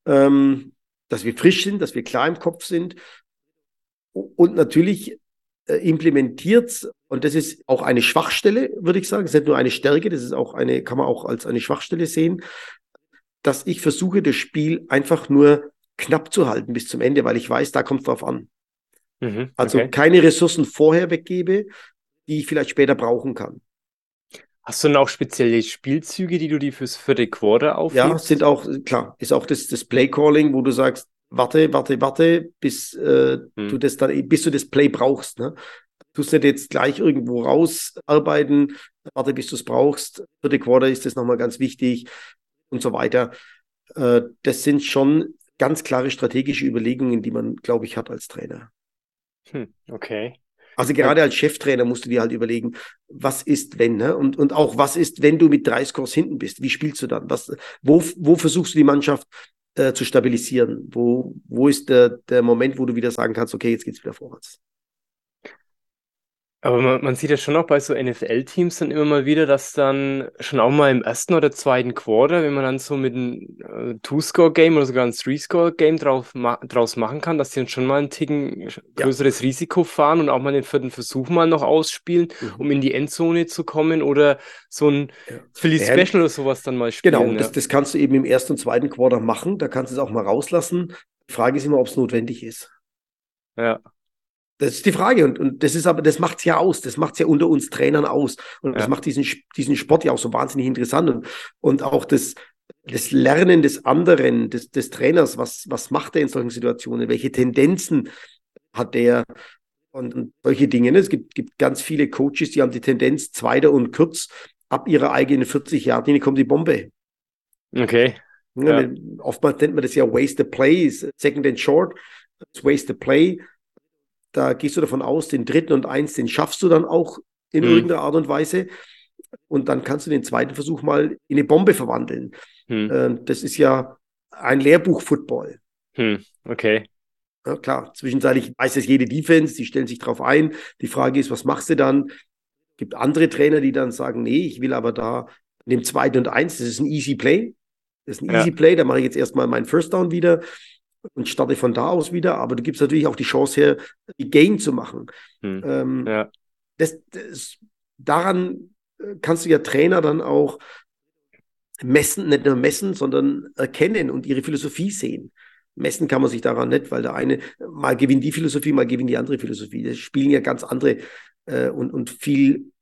ähm, dass wir frisch sind, dass wir klar im Kopf sind und natürlich äh, implementiert, und das ist auch eine Schwachstelle, würde ich sagen, es ist nicht nur eine Stärke, das ist auch eine, kann man auch als eine Schwachstelle sehen, dass ich versuche, das Spiel einfach nur knapp zu halten bis zum Ende, weil ich weiß, da kommt es drauf an. Mhm, also okay. keine Ressourcen vorher weggebe, die ich vielleicht später brauchen kann. Hast du denn auch spezielle Spielzüge, die du die fürs vierte Quarter aufhebst? Ja, sind auch, klar, ist auch das, das Play-Calling, wo du sagst, warte, warte, warte, bis, äh, hm. du das dann, bis du das Play brauchst. Ne? Du musst nicht jetzt gleich irgendwo rausarbeiten, warte, bis du es brauchst. Vierte Quarter ist das nochmal ganz wichtig und so weiter. Äh, das sind schon ganz klare strategische Überlegungen, die man, glaube ich, hat als Trainer. Hm, okay. Also gerade als Cheftrainer musst du dir halt überlegen, was ist, wenn, ne? Und, und auch was ist, wenn du mit drei Scores hinten bist? Wie spielst du dann? Was, wo, wo versuchst du die Mannschaft äh, zu stabilisieren? Wo, wo ist der, der Moment, wo du wieder sagen kannst, okay, jetzt geht's wieder vorwärts? Aber man, man sieht ja schon auch bei so NFL-Teams dann immer mal wieder, dass dann schon auch mal im ersten oder zweiten Quarter, wenn man dann so mit einem äh, Two-Score-Game oder sogar ein Three-Score-Game drauf, ma draus machen kann, dass die dann schon mal ein Ticken größeres ja. Risiko fahren und auch mal den vierten Versuch mal noch ausspielen, mhm. um in die Endzone zu kommen oder so ein ja. Philly Special oder sowas dann mal spielen. Genau, ja. das, das kannst du eben im ersten und zweiten Quarter machen, da kannst du es auch mal rauslassen. Die Frage ist immer, ob es notwendig ist. Ja. Das ist die Frage. Und, und das ist aber, das macht's ja aus. Das macht's ja unter uns Trainern aus. Und ja. das macht diesen, diesen Sport ja auch so wahnsinnig interessant. Und, und auch das, das Lernen des anderen, des, des Trainers, was, was macht er in solchen Situationen? Welche Tendenzen hat der? und, und solche Dinge. Ne? Es gibt, gibt ganz viele Coaches, die haben die Tendenz, zweiter und kurz, ab ihrer eigenen 40 Jahre kommt die Bombe. Okay. Ja, ja. Oftmals nennt man das ja Wasted Play, Second and Short, Wasted Play. Da gehst du davon aus, den dritten und eins, den schaffst du dann auch in mhm. irgendeiner Art und Weise. Und dann kannst du den zweiten Versuch mal in eine Bombe verwandeln. Mhm. Das ist ja ein Lehrbuch-Football. Mhm. Okay. Ja, klar, zwischenzeitlich weiß es jede Defense, die stellen sich drauf ein. Die Frage ist, was machst du dann? Es gibt andere Trainer, die dann sagen, nee, ich will aber da in dem zweiten und eins, das ist ein easy play. Das ist ein ja. easy play, da mache ich jetzt erstmal meinen First Down wieder und starte von da aus wieder. Aber du gibst natürlich auch die Chance her, die Gain zu machen. Hm. Ähm, ja. das, das, daran äh, kannst du ja Trainer dann auch messen, nicht nur messen, sondern erkennen und ihre Philosophie sehen messen kann man sich daran nicht, weil der eine mal gewinnt die Philosophie, mal gewinnt die andere Philosophie. Das spielen ja ganz andere äh, und, und viel,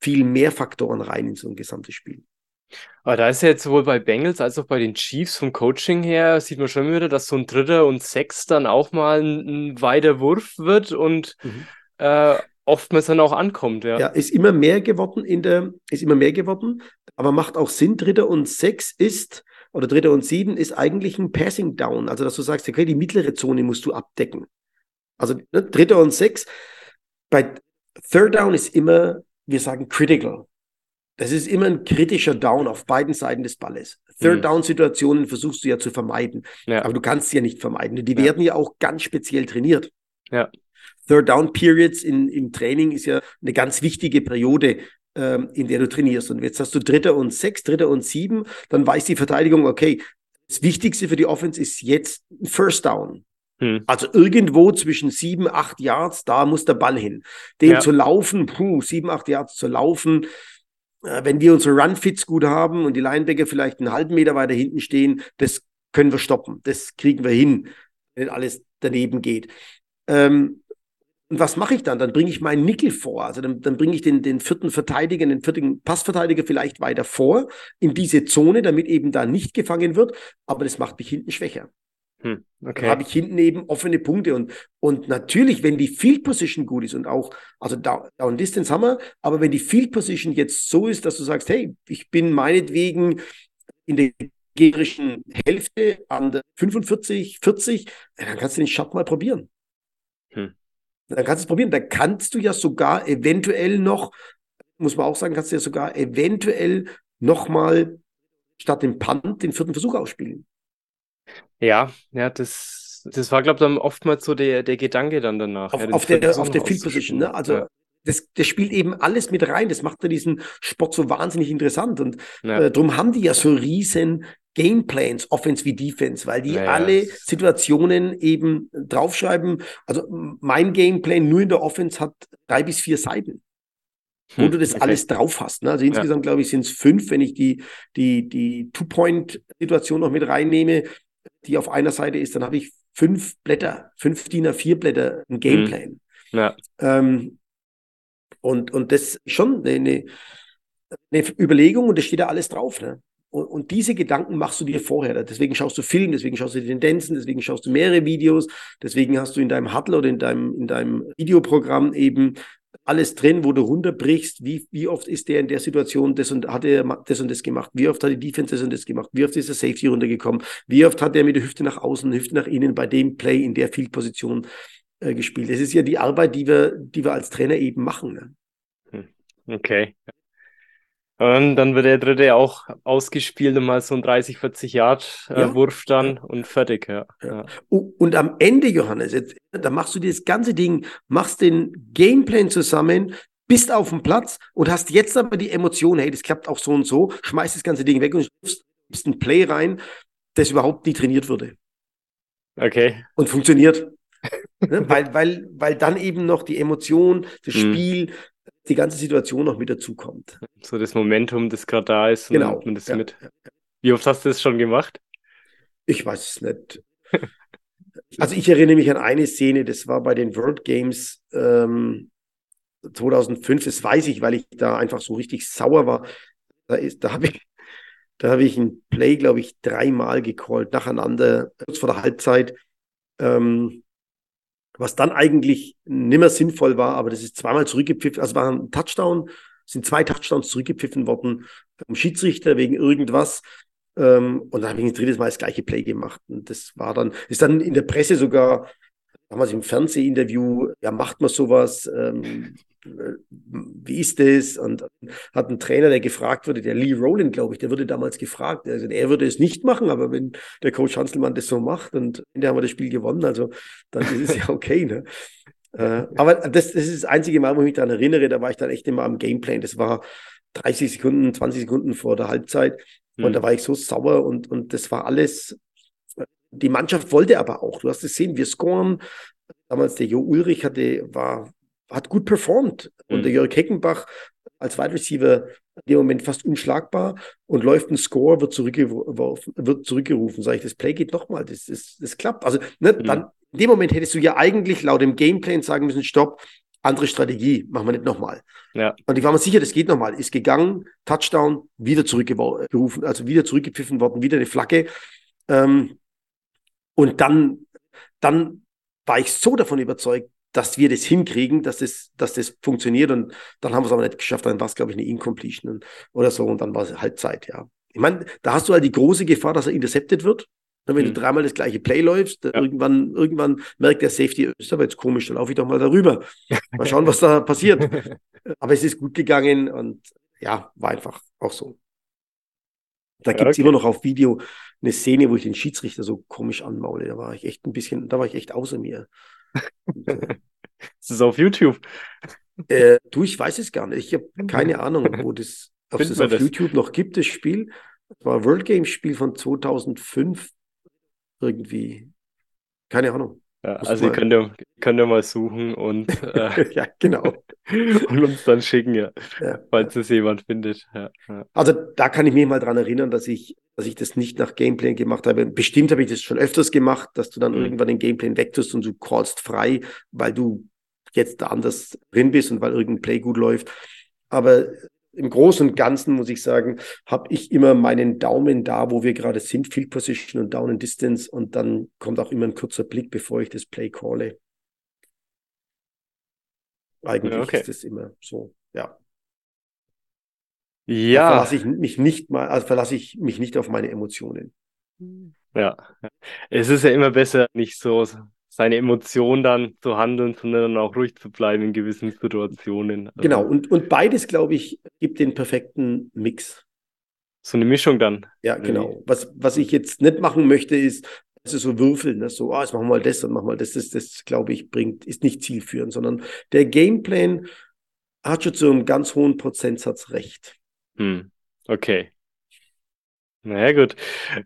viel mehr Faktoren rein in so ein gesamtes Spiel. Aber da ist ja jetzt sowohl bei Bengals als auch bei den Chiefs vom Coaching her, sieht man schon wieder, dass so ein Dritter und Sechs dann auch mal ein, ein weiter Wurf wird und mhm. äh, oftmals dann auch ankommt. Ja. ja, ist immer mehr geworden in der, ist immer mehr geworden, aber macht auch Sinn. Dritter und Sechs ist oder Dritter und Sieben ist eigentlich ein Passing Down. Also, dass du sagst, okay, die mittlere Zone musst du abdecken. Also, ne, Dritter und Sechs. Bei Third Down ist immer, wir sagen, critical. Das ist immer ein kritischer Down auf beiden Seiten des Balles. Third mhm. Versuchst du ja zu vermeiden. Ja. Aber du kannst sie ja nicht vermeiden. Die ja. werden ja auch ganz speziell trainiert. Ja. Third Down Periods in, im Training ist ja eine ganz wichtige Periode ähm, in der du trainierst. Und jetzt hast du Dritter und Sechs, Dritter und Sieben, dann weiß die Verteidigung, okay, das Wichtigste für die Offense ist jetzt ein First Down. Hm. Also irgendwo zwischen sieben, acht Yards, da muss der Ball hin. Den ja. zu laufen, puh, sieben, acht Yards zu laufen, wenn wir unsere Run-Fits gut haben und die Linebacker vielleicht einen halben Meter weiter hinten stehen, das können wir stoppen. Das kriegen wir hin, wenn alles daneben geht. Ähm, und was mache ich dann? Dann bringe ich meinen Nickel vor. Also dann, dann bringe ich den, den vierten Verteidiger, den vierten Passverteidiger vielleicht weiter vor in diese Zone, damit eben da nicht gefangen wird. Aber das macht mich hinten schwächer. Hm, okay. Dann habe ich hinten eben offene Punkte. Und, und natürlich, wenn die Field Position gut ist und auch, also Down, down Distance haben wir, aber wenn die Field Position jetzt so ist, dass du sagst, hey, ich bin meinetwegen in der gegnerischen Hälfte an der 45, 40, dann kannst du den Shot mal probieren. Hm. Dann kannst du es probieren. Da kannst du ja sogar eventuell noch, muss man auch sagen, kannst du ja sogar eventuell nochmal statt dem Punt den vierten Versuch ausspielen. Ja, ja, das, das war, glaube ich, dann oftmals so der, der Gedanke dann danach. Auf, ja, auf der, auf der Field Position, ne? Also ja. das, das spielt eben alles mit rein. Das macht ja diesen Sport so wahnsinnig interessant. Und ja. äh, darum haben die ja so riesen Gameplans, Offense wie Defense, weil die naja. alle Situationen eben draufschreiben. Also mein Gameplan nur in der Offense hat drei bis vier Seiten, wo hm, du das okay. alles drauf hast. Ne? Also insgesamt ja. glaube ich sind es fünf, wenn ich die, die, die Two-Point-Situation noch mit reinnehme, die auf einer Seite ist, dann habe ich fünf Blätter, fünf DIN A4 Blätter, ein Gameplan. Hm. Ja. Ähm, und, und das ist schon eine, eine Überlegung und da steht da alles drauf. Ne? Und, und, diese Gedanken machst du dir vorher. Deswegen schaust du Film, deswegen schaust du die Tendenzen, deswegen schaust du mehrere Videos, deswegen hast du in deinem Huddle oder in deinem, in deinem Videoprogramm eben alles drin, wo du runterbrichst, wie, wie oft ist der in der Situation, das und hat er das und das gemacht, wie oft hat die Defense das und das gemacht, wie oft ist der Safety runtergekommen, wie oft hat er mit der Hüfte nach außen, Hüfte nach innen bei dem Play in der Field-Position äh, gespielt. Das ist ja die Arbeit, die wir, die wir als Trainer eben machen. Ne? Hm. Okay. Und dann wird der dritte auch ausgespielt und mal so ein 30, 40 Yard äh, ja. Wurf dann und fertig, ja. ja. Und am Ende, Johannes, jetzt, da machst du das ganze Ding, machst den Gameplan zusammen, bist auf dem Platz und hast jetzt aber die Emotion, hey, das klappt auch so und so, schmeißt das ganze Ding weg und gibst ein Play rein, das überhaupt nie trainiert wurde. Okay. Und funktioniert. ne? weil, weil, weil dann eben noch die Emotion, das mhm. Spiel, die ganze Situation noch mit dazukommt. So das Momentum, das gerade da ist. Genau. Man das ja, mit. Wie oft hast du das schon gemacht? Ich weiß es nicht. also ich erinnere mich an eine Szene, das war bei den World Games ähm, 2005. Das weiß ich, weil ich da einfach so richtig sauer war. Da, da habe ich, da ich ein Play, glaube ich, dreimal gecallt nacheinander, kurz vor der Halbzeit. Ähm, was dann eigentlich nimmer sinnvoll war, aber das ist zweimal zurückgepfiffen, also war ein Touchdown, sind zwei Touchdowns zurückgepfiffen worden vom Schiedsrichter wegen irgendwas. Ähm, und dann habe ich ein drittes Mal das gleiche Play gemacht. Und das war dann, ist dann in der Presse sogar, damals im Fernsehinterview, ja, macht man sowas? Ähm, wie ist das? Und hat ein Trainer, der gefragt wurde, der Lee Rowland, glaube ich, der wurde damals gefragt. Also er würde es nicht machen, aber wenn der Coach Hanselmann das so macht und der haben wir das Spiel gewonnen, also dann ist es ja okay. Ne? Äh, aber das, das ist das einzige Mal, wo ich mich daran erinnere, da war ich dann echt immer am Gameplan. Das war 30 Sekunden, 20 Sekunden vor der Halbzeit. Und hm. da war ich so sauer und, und das war alles. Die Mannschaft wollte aber auch. Du hast es gesehen, wir scoren. Damals der Jo Ulrich hatte, war hat gut performt. Und der mhm. Jörg Heckenbach als Wide Receiver in dem Moment fast unschlagbar und läuft ein Score, wird, zurückgeworfen, wird zurückgerufen. Sage ich, das Play geht nochmal, das, das, das klappt. Also ne, mhm. dann, in dem Moment hättest du ja eigentlich laut dem Gameplan sagen müssen, stopp, andere Strategie, machen wir nicht nochmal. Ja. Und ich war mir sicher, das geht nochmal. Ist gegangen, Touchdown, wieder zurückgerufen, also wieder zurückgepfiffen worden, wieder eine Flagge. Ähm, und dann, dann war ich so davon überzeugt, dass wir das hinkriegen, dass das, dass das funktioniert. Und dann haben wir es aber nicht geschafft. Dann war es, glaube ich, eine Incompletion oder so. Und dann war es halt Zeit, ja. Ich meine, da hast du halt die große Gefahr, dass er intercepted wird. Wenn mhm. du dreimal das gleiche Play läufst, ja. irgendwann, irgendwann merkt der Safety, ist aber jetzt komisch, dann laufe ich doch mal darüber. Mal schauen, was da passiert. Aber es ist gut gegangen und ja, war einfach auch so. Da gibt es okay. immer noch auf Video eine Szene, wo ich den Schiedsrichter so komisch anmaule. Da war ich echt ein bisschen, da war ich echt außer mir. ist das auf YouTube? Äh, du, ich weiß es gar nicht. Ich habe keine Ahnung, wo das, ob es das auf das? YouTube noch gibt, das Spiel. Das war ein World Games Spiel von 2005 irgendwie. Keine Ahnung. Ja, also ihr könnt ja, könnt ja mal suchen und, äh, ja, genau. und uns dann schicken, ja, ja. falls es jemand findet. Ja, also da kann ich mich mal dran erinnern, dass ich dass ich das nicht nach Gameplay gemacht habe. Bestimmt habe ich das schon öfters gemacht, dass du dann mhm. irgendwann den Gameplay wegtust und du callst frei, weil du jetzt da anders drin bist und weil irgendein Play gut läuft. Aber im Großen und Ganzen muss ich sagen, habe ich immer meinen Daumen da, wo wir gerade sind, Field Position und Down and Distance und dann kommt auch immer ein kurzer Blick, bevor ich das Play calle. Eigentlich okay. ist das immer so, ja. Ja. Da verlasse ich mich nicht mal, also verlasse ich mich nicht auf meine Emotionen. Ja. Es ist ja immer besser, nicht so seine Emotionen dann zu handeln, sondern dann auch ruhig zu bleiben in gewissen Situationen. Also genau, und, und beides, glaube ich, gibt den perfekten Mix. So eine Mischung dann. Ja, genau. Was, was ich jetzt nicht machen möchte, ist, also so würfeln, ne? so, ah, jetzt machen wir mal das und machen wir mal das, das, das, glaube ich, bringt, ist nicht zielführend, sondern der Gameplan hat schon zu einem ganz hohen Prozentsatz recht. Hm. Okay. Naja, gut.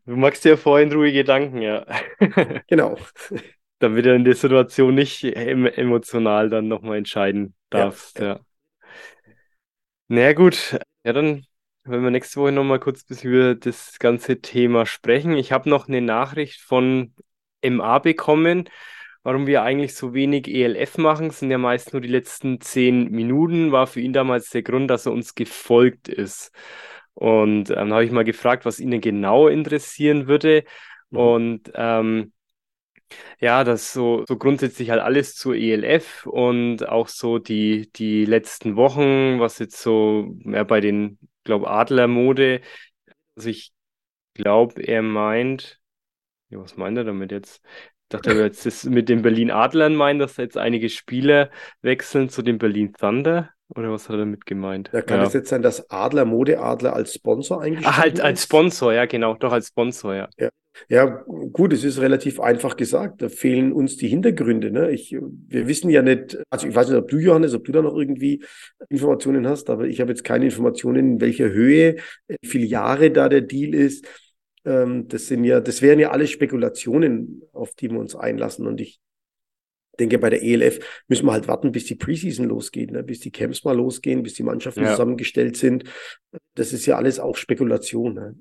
Du machst dir vorhin ruhige Gedanken, ja. Genau. Damit du in der Situation nicht emotional dann nochmal entscheiden darfst, ja. ja. Naja, gut. Ja, dann werden wir nächste Woche nochmal kurz bisschen über das ganze Thema sprechen. Ich habe noch eine Nachricht von MA bekommen warum wir eigentlich so wenig ELF machen, sind ja meist nur die letzten zehn Minuten, war für ihn damals der Grund, dass er uns gefolgt ist. Und ähm, dann habe ich mal gefragt, was ihn genau interessieren würde. Mhm. Und ähm, ja, das so, so grundsätzlich halt alles zur ELF und auch so die, die letzten Wochen, was jetzt so ja, bei den, glaube Adlermode, also ich glaube, er meint, ja, was meint er damit jetzt? dachte jetzt das mit den Berlin Adlern meinen, dass jetzt einige Spieler wechseln zu den Berlin Thunder. Oder was hat er damit gemeint? Ja, kann es ja. jetzt sein, dass Adler, Modeadler als Sponsor eingestellt Ach, halt als Sponsor, ja, genau, doch als Sponsor, ja. ja. Ja, gut, es ist relativ einfach gesagt. Da fehlen uns die Hintergründe. Ne? Ich, wir wissen ja nicht, also ich weiß nicht, ob du, Johannes, ob du da noch irgendwie Informationen hast, aber ich habe jetzt keine Informationen, in welcher Höhe, wie viele Jahre da der Deal ist. Ähm, das sind ja, das wären ja alles Spekulationen, auf die wir uns einlassen. Und ich denke, bei der ELF müssen wir halt warten, bis die Preseason losgeht, ne? bis die Camps mal losgehen, bis die Mannschaften ja. zusammengestellt sind. Das ist ja alles auch Spekulation. Ne?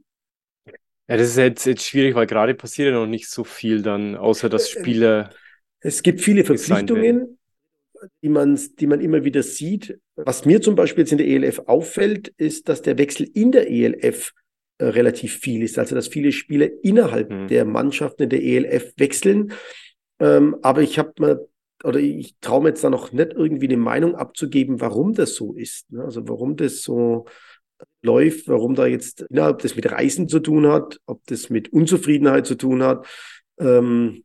Ja, das ist jetzt, jetzt schwierig, weil gerade passiert ja noch nicht so viel dann, außer dass Spieler. Es gibt viele Verpflichtungen, die man, die man immer wieder sieht. Was mir zum Beispiel jetzt in der ELF auffällt, ist, dass der Wechsel in der ELF äh, relativ viel ist. Also dass viele Spieler innerhalb mhm. der Mannschaften in der ELF wechseln. Ähm, aber ich habe mir oder ich traue mir jetzt da noch nicht irgendwie eine Meinung abzugeben, warum das so ist. Ne? Also warum das so läuft, warum da jetzt, ja, ob das mit Reisen zu tun hat, ob das mit Unzufriedenheit zu tun hat. Ähm,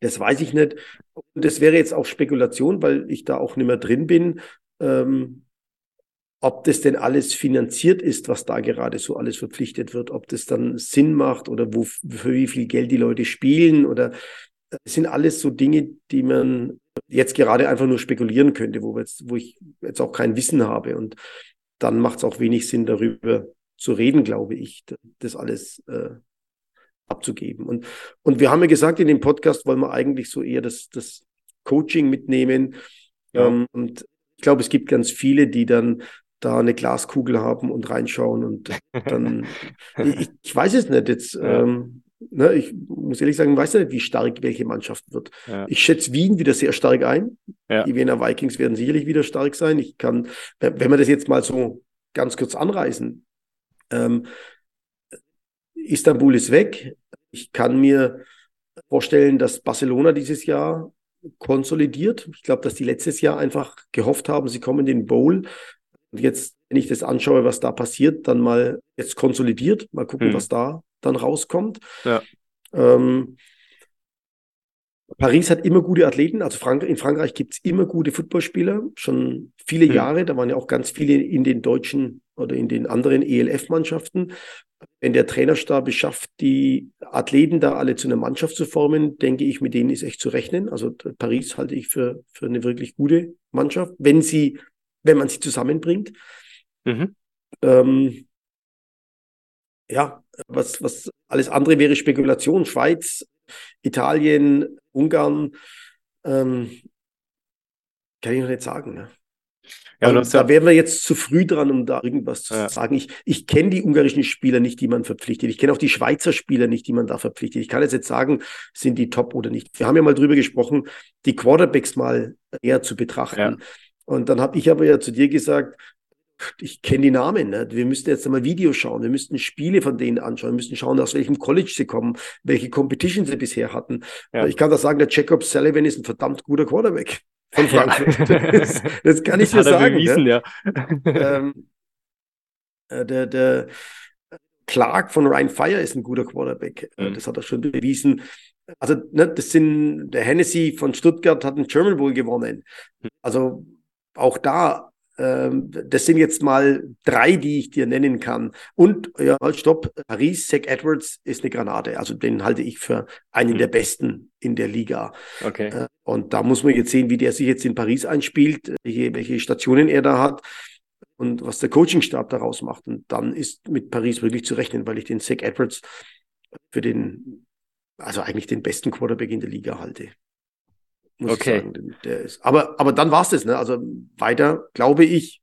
das weiß ich nicht. Und das wäre jetzt auch Spekulation, weil ich da auch nicht mehr drin bin. Ähm, ob das denn alles finanziert ist, was da gerade so alles verpflichtet wird, ob das dann Sinn macht oder wo, für wie viel Geld die Leute spielen oder das sind alles so Dinge, die man jetzt gerade einfach nur spekulieren könnte, wo, jetzt, wo ich jetzt auch kein Wissen habe. Und dann macht es auch wenig Sinn, darüber zu reden, glaube ich, das alles äh, abzugeben. Und, und wir haben ja gesagt, in dem Podcast wollen wir eigentlich so eher das, das Coaching mitnehmen. Ja. Ähm, und ich glaube, es gibt ganz viele, die dann da eine Glaskugel haben und reinschauen und dann, ich, ich, weiß es nicht jetzt. Ja. Ähm, ne, ich muss ehrlich sagen, ich weiß nicht, wie stark welche Mannschaft wird. Ja. Ich schätze Wien wieder sehr stark ein. Ja. Die Wiener Vikings werden sicherlich wieder stark sein. Ich kann, wenn wir das jetzt mal so ganz kurz anreißen, ähm, Istanbul ist weg. Ich kann mir vorstellen, dass Barcelona dieses Jahr konsolidiert. Ich glaube, dass die letztes Jahr einfach gehofft haben, sie kommen in den Bowl. Und jetzt, wenn ich das anschaue, was da passiert, dann mal jetzt konsolidiert, mal gucken, hm. was da dann rauskommt. Ja. Ähm, Paris hat immer gute Athleten, also Frank in Frankreich gibt es immer gute Footballspieler, schon viele hm. Jahre. Da waren ja auch ganz viele in den deutschen oder in den anderen ELF-Mannschaften. Wenn der Trainerstab es schafft, die Athleten da alle zu einer Mannschaft zu formen, denke ich, mit denen ist echt zu rechnen. Also Paris halte ich für, für eine wirklich gute Mannschaft, wenn sie wenn man sie zusammenbringt. Mhm. Ähm, ja, was, was alles andere wäre Spekulation. Schweiz, Italien, Ungarn, ähm, kann ich noch nicht sagen. Ne? Ja, also, da wären wir jetzt zu früh dran, um da irgendwas zu ja. sagen. Ich, ich kenne die ungarischen Spieler nicht, die man verpflichtet. Ich kenne auch die Schweizer Spieler nicht, die man da verpflichtet. Ich kann jetzt, jetzt sagen, sind die top oder nicht. Wir haben ja mal drüber gesprochen, die Quarterbacks mal eher zu betrachten. Ja. Und dann habe ich aber ja zu dir gesagt, ich kenne die Namen. Ne? Wir müssten jetzt einmal Videos schauen. Wir müssten Spiele von denen anschauen. Wir müssten schauen, aus welchem College sie kommen, welche Competition sie bisher hatten. Ja. Ich kann da sagen, der Jacob Sullivan ist ein verdammt guter Quarterback von Frankfurt. Das, das, kann ich dir sagen. Bewiesen, ne? ja. ähm, äh, der, der Clark von Ryan Fire ist ein guter Quarterback. Äh, mhm. Das hat er schon bewiesen. Also, ne, das sind, der Hennessy von Stuttgart hat einen German Bowl gewonnen. Mhm. Also, auch da, das sind jetzt mal drei, die ich dir nennen kann. Und ja, stopp, Paris, Zach Edwards ist eine Granate. Also den halte ich für einen der besten in der Liga. Okay. Äh, und da muss man jetzt sehen, wie der sich jetzt in Paris einspielt, welche, welche Stationen er da hat und was der Coachingstab daraus macht. Und dann ist mit Paris wirklich zu rechnen, weil ich den Zach Edwards für den, also eigentlich den besten Quarterback in der Liga halte muss okay. ich sagen. Der ist, aber, aber dann war es das, ne? Also weiter, glaube ich,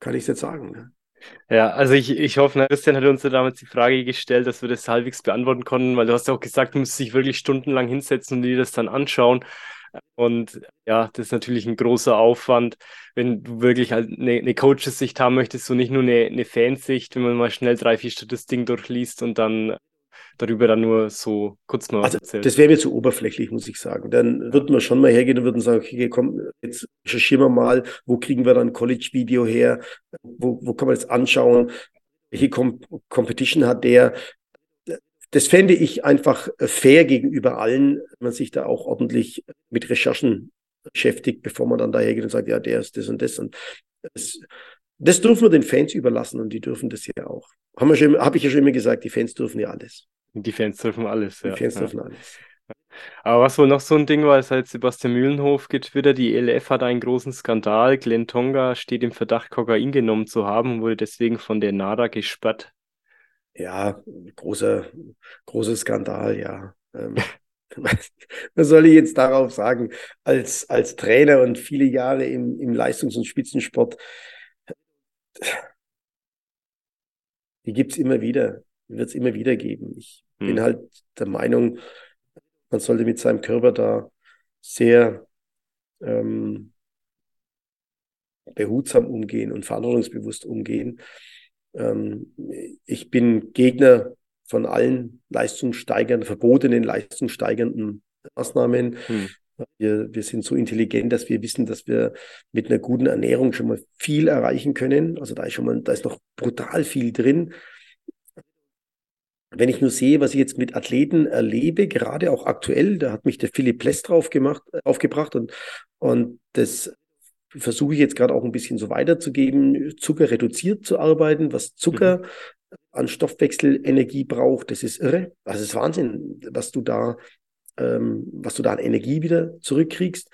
kann ich es jetzt sagen. Ne? Ja, also ich, ich hoffe, ne, Christian hat uns ja damals die Frage gestellt, dass wir das halbwegs beantworten konnten, weil du hast ja auch gesagt, du musst dich wirklich stundenlang hinsetzen und dir das dann anschauen. Und ja, das ist natürlich ein großer Aufwand, wenn du wirklich halt eine, eine Coaches-Sicht haben möchtest und nicht nur eine, eine Fansicht, wenn man mal schnell drei, vier Statistiken durchliest und dann darüber dann nur so kurz mal also, erzählt. Das wäre mir zu oberflächlich, muss ich sagen. Dann würden wir schon mal hergehen und würden sagen, okay, komm, jetzt recherchieren wir mal, wo kriegen wir dann ein College-Video her, wo, wo kann man das anschauen, welche Com Competition hat der. Das fände ich einfach fair gegenüber allen, wenn man sich da auch ordentlich mit Recherchen beschäftigt, bevor man dann daher geht und sagt, ja, der ist das und das. Und das, das dürfen wir den Fans überlassen und die dürfen das ja auch. Habe hab ich ja schon immer gesagt, die Fans dürfen ja alles. Die Fans dürfen alles, ja. Die Fans dürfen alles. Aber was wohl noch so ein Ding war, ist halt Sebastian Mühlenhof getwittert, die ELF hat einen großen Skandal. Glenn Tonga steht im Verdacht, Kokain genommen zu haben und wurde deswegen von der NADA gesperrt. Ja, großer, großer Skandal, ja. Ähm, was soll ich jetzt darauf sagen? Als, als Trainer und viele Jahre im, im Leistungs- und Spitzensport, die gibt es immer wieder wird es immer wieder geben. Ich hm. bin halt der Meinung, man sollte mit seinem Körper da sehr ähm, behutsam umgehen und verantwortungsbewusst umgehen. Ähm, ich bin Gegner von allen leistungssteigernden, verbotenen leistungssteigernden Maßnahmen. Hm. Wir, wir sind so intelligent, dass wir wissen, dass wir mit einer guten Ernährung schon mal viel erreichen können. Also da ist schon mal, da ist noch brutal viel drin. Wenn ich nur sehe, was ich jetzt mit Athleten erlebe, gerade auch aktuell, da hat mich der Philipp Pless drauf gemacht, aufgebracht und, und das versuche ich jetzt gerade auch ein bisschen so weiterzugeben, Zucker reduziert zu arbeiten, was Zucker mhm. an Stoffwechselenergie braucht, das ist irre. Das ist Wahnsinn, was du da, ähm, was du da an Energie wieder zurückkriegst.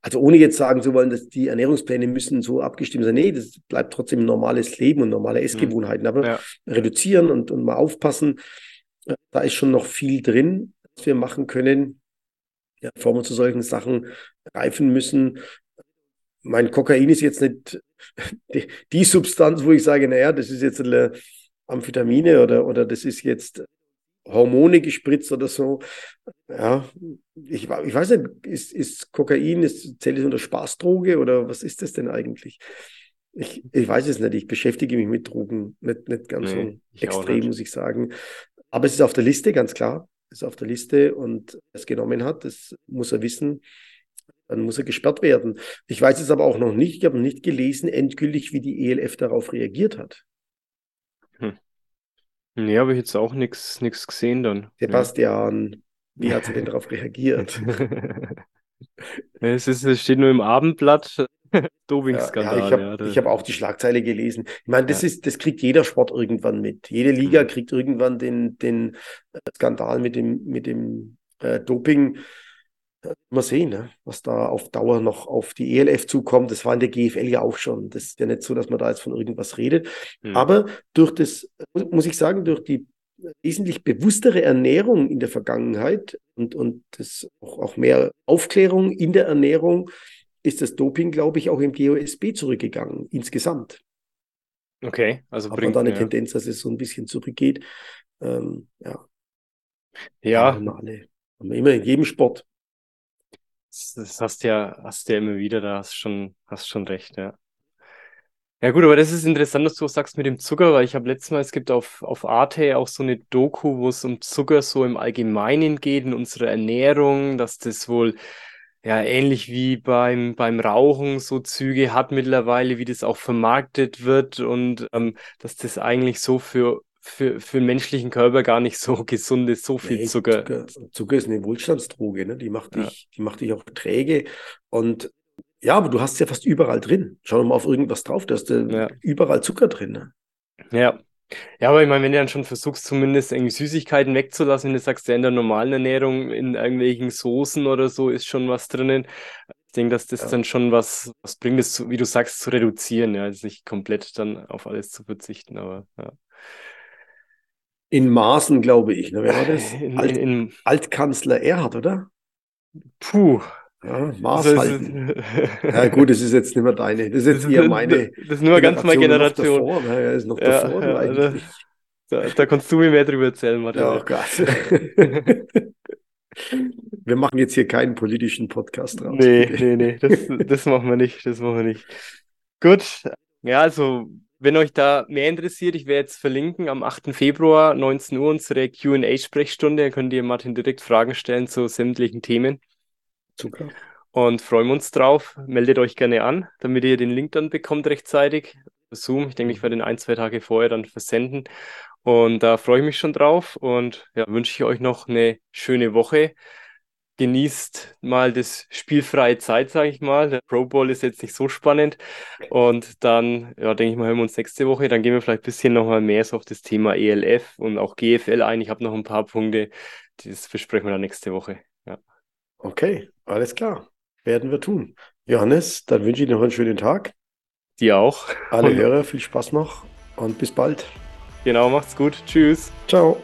Also ohne jetzt sagen zu wollen, dass die Ernährungspläne müssen so abgestimmt sein. Nee, das bleibt trotzdem normales Leben und normale Essgewohnheiten. Aber ja. reduzieren und, und mal aufpassen, äh, da ist schon noch viel drin, was wir machen können, ja, bevor wir zu solchen Sachen reifen müssen mein Kokain ist jetzt nicht die, die, Substanz, wo ich sage, naja, das ist jetzt eine Amphetamine oder, oder das ist jetzt Hormone gespritzt oder so. Ja, ich, ich weiß nicht, ist, ist Kokain, ist, zählt es unter Spaßdroge oder was ist das denn eigentlich? Ich, ich weiß es nicht, ich beschäftige mich mit Drogen nicht, nicht ganz nee, so extrem, muss ich sagen. Aber es ist auf der Liste, ganz klar. Es ist auf der Liste und wer es genommen hat, das muss er wissen dann muss er gesperrt werden. Ich weiß es aber auch noch nicht, ich habe nicht gelesen, endgültig, wie die ELF darauf reagiert hat. Nee, habe ich jetzt auch nichts gesehen dann. Sebastian, wie hat sie denn darauf reagiert? es, ist, es steht nur im Abendblatt. Doping-Skandal. Ja, ich habe ja, hab auch die Schlagzeile gelesen. Ich meine, das, ja. ist, das kriegt jeder Sport irgendwann mit. Jede Liga mhm. kriegt irgendwann den, den Skandal mit dem, mit dem äh, Doping mal sehen, ne? was da auf Dauer noch auf die ELF zukommt. Das war in der GFL ja auch schon. Das ist ja nicht so, dass man da jetzt von irgendwas redet. Mhm. Aber durch das, muss ich sagen, durch die wesentlich bewusstere Ernährung in der Vergangenheit und, und das auch, auch mehr Aufklärung in der Ernährung ist das Doping, glaube ich, auch im GOSB zurückgegangen, insgesamt. Okay, also bringt man da eine ja. Tendenz, dass es so ein bisschen zurückgeht. Ähm, ja. Ja. Haben wir alle. Haben wir immer in jedem Sport. Das hast ja, hast ja immer wieder, da hast schon, hast schon recht, ja. Ja gut, aber das ist interessant, dass du auch sagst mit dem Zucker, weil ich habe letztes Mal, es gibt auf, auf Arte auch so eine Doku, wo es um Zucker so im Allgemeinen geht, in unserer Ernährung, dass das wohl ja ähnlich wie beim, beim Rauchen so Züge hat mittlerweile, wie das auch vermarktet wird und ähm, dass das eigentlich so für für, für den menschlichen Körper gar nicht so gesund ist, so viel nee, Zucker. Zucker. Zucker. ist eine Wohlstandsdroge, ne? die, macht dich, ja. die macht dich auch träge. Und ja, aber du hast es ja fast überall drin. Schau mal auf irgendwas drauf, da hast du ja. überall Zucker drin. Ne? Ja. Ja, aber ich meine, wenn du dann schon versuchst, zumindest irgendwie Süßigkeiten wegzulassen, wenn du sagst, ja, in der normalen Ernährung, in irgendwelchen Soßen oder so, ist schon was drinnen. Ich denke, dass das ja. dann schon was, was bringt, das, wie du sagst, zu reduzieren, ja, also nicht komplett dann auf alles zu verzichten, aber ja. In Maßen, glaube ich. Ne? Wer war das? Alt, in, Altkanzler Erhard, oder? Puh. Ja, Maß also, halten. ja, gut, das ist jetzt nicht mehr deine. Das ist jetzt eher meine. Das ist nur ganz meine Generation. Davor, ne? ja, ist noch ja, davor ja, eigentlich. Da, da, kannst du mir mehr drüber erzählen, Martin. Ja, oh Gott. wir machen jetzt hier keinen politischen Podcast draus. Nee, bitte. nee, nee, das, das machen wir nicht. Das machen wir nicht. Gut. Ja, also wenn euch da mehr interessiert, ich werde jetzt verlinken am 8. Februar, 19 Uhr, unsere QA-Sprechstunde. Da könnt ihr Martin direkt Fragen stellen zu sämtlichen Themen. Super. Und freuen wir uns drauf. Meldet euch gerne an, damit ihr den Link dann bekommt rechtzeitig. Zoom. Ich denke, ich werde den ein, zwei Tage vorher dann versenden. Und da freue ich mich schon drauf und ja, wünsche ich euch noch eine schöne Woche genießt mal das spielfreie Zeit, sage ich mal. Der Pro Bowl ist jetzt nicht so spannend. Und dann, ja, denke ich mal, hören wir uns nächste Woche. Dann gehen wir vielleicht ein bisschen nochmal mehr so auf das Thema ELF und auch GFL ein. Ich habe noch ein paar Punkte. Das besprechen wir dann nächste Woche. Ja. Okay, alles klar. Werden wir tun. Johannes, dann wünsche ich dir noch einen schönen Tag. Dir auch. Alle Hörer, viel Spaß noch und bis bald. Genau, macht's gut. Tschüss. Ciao.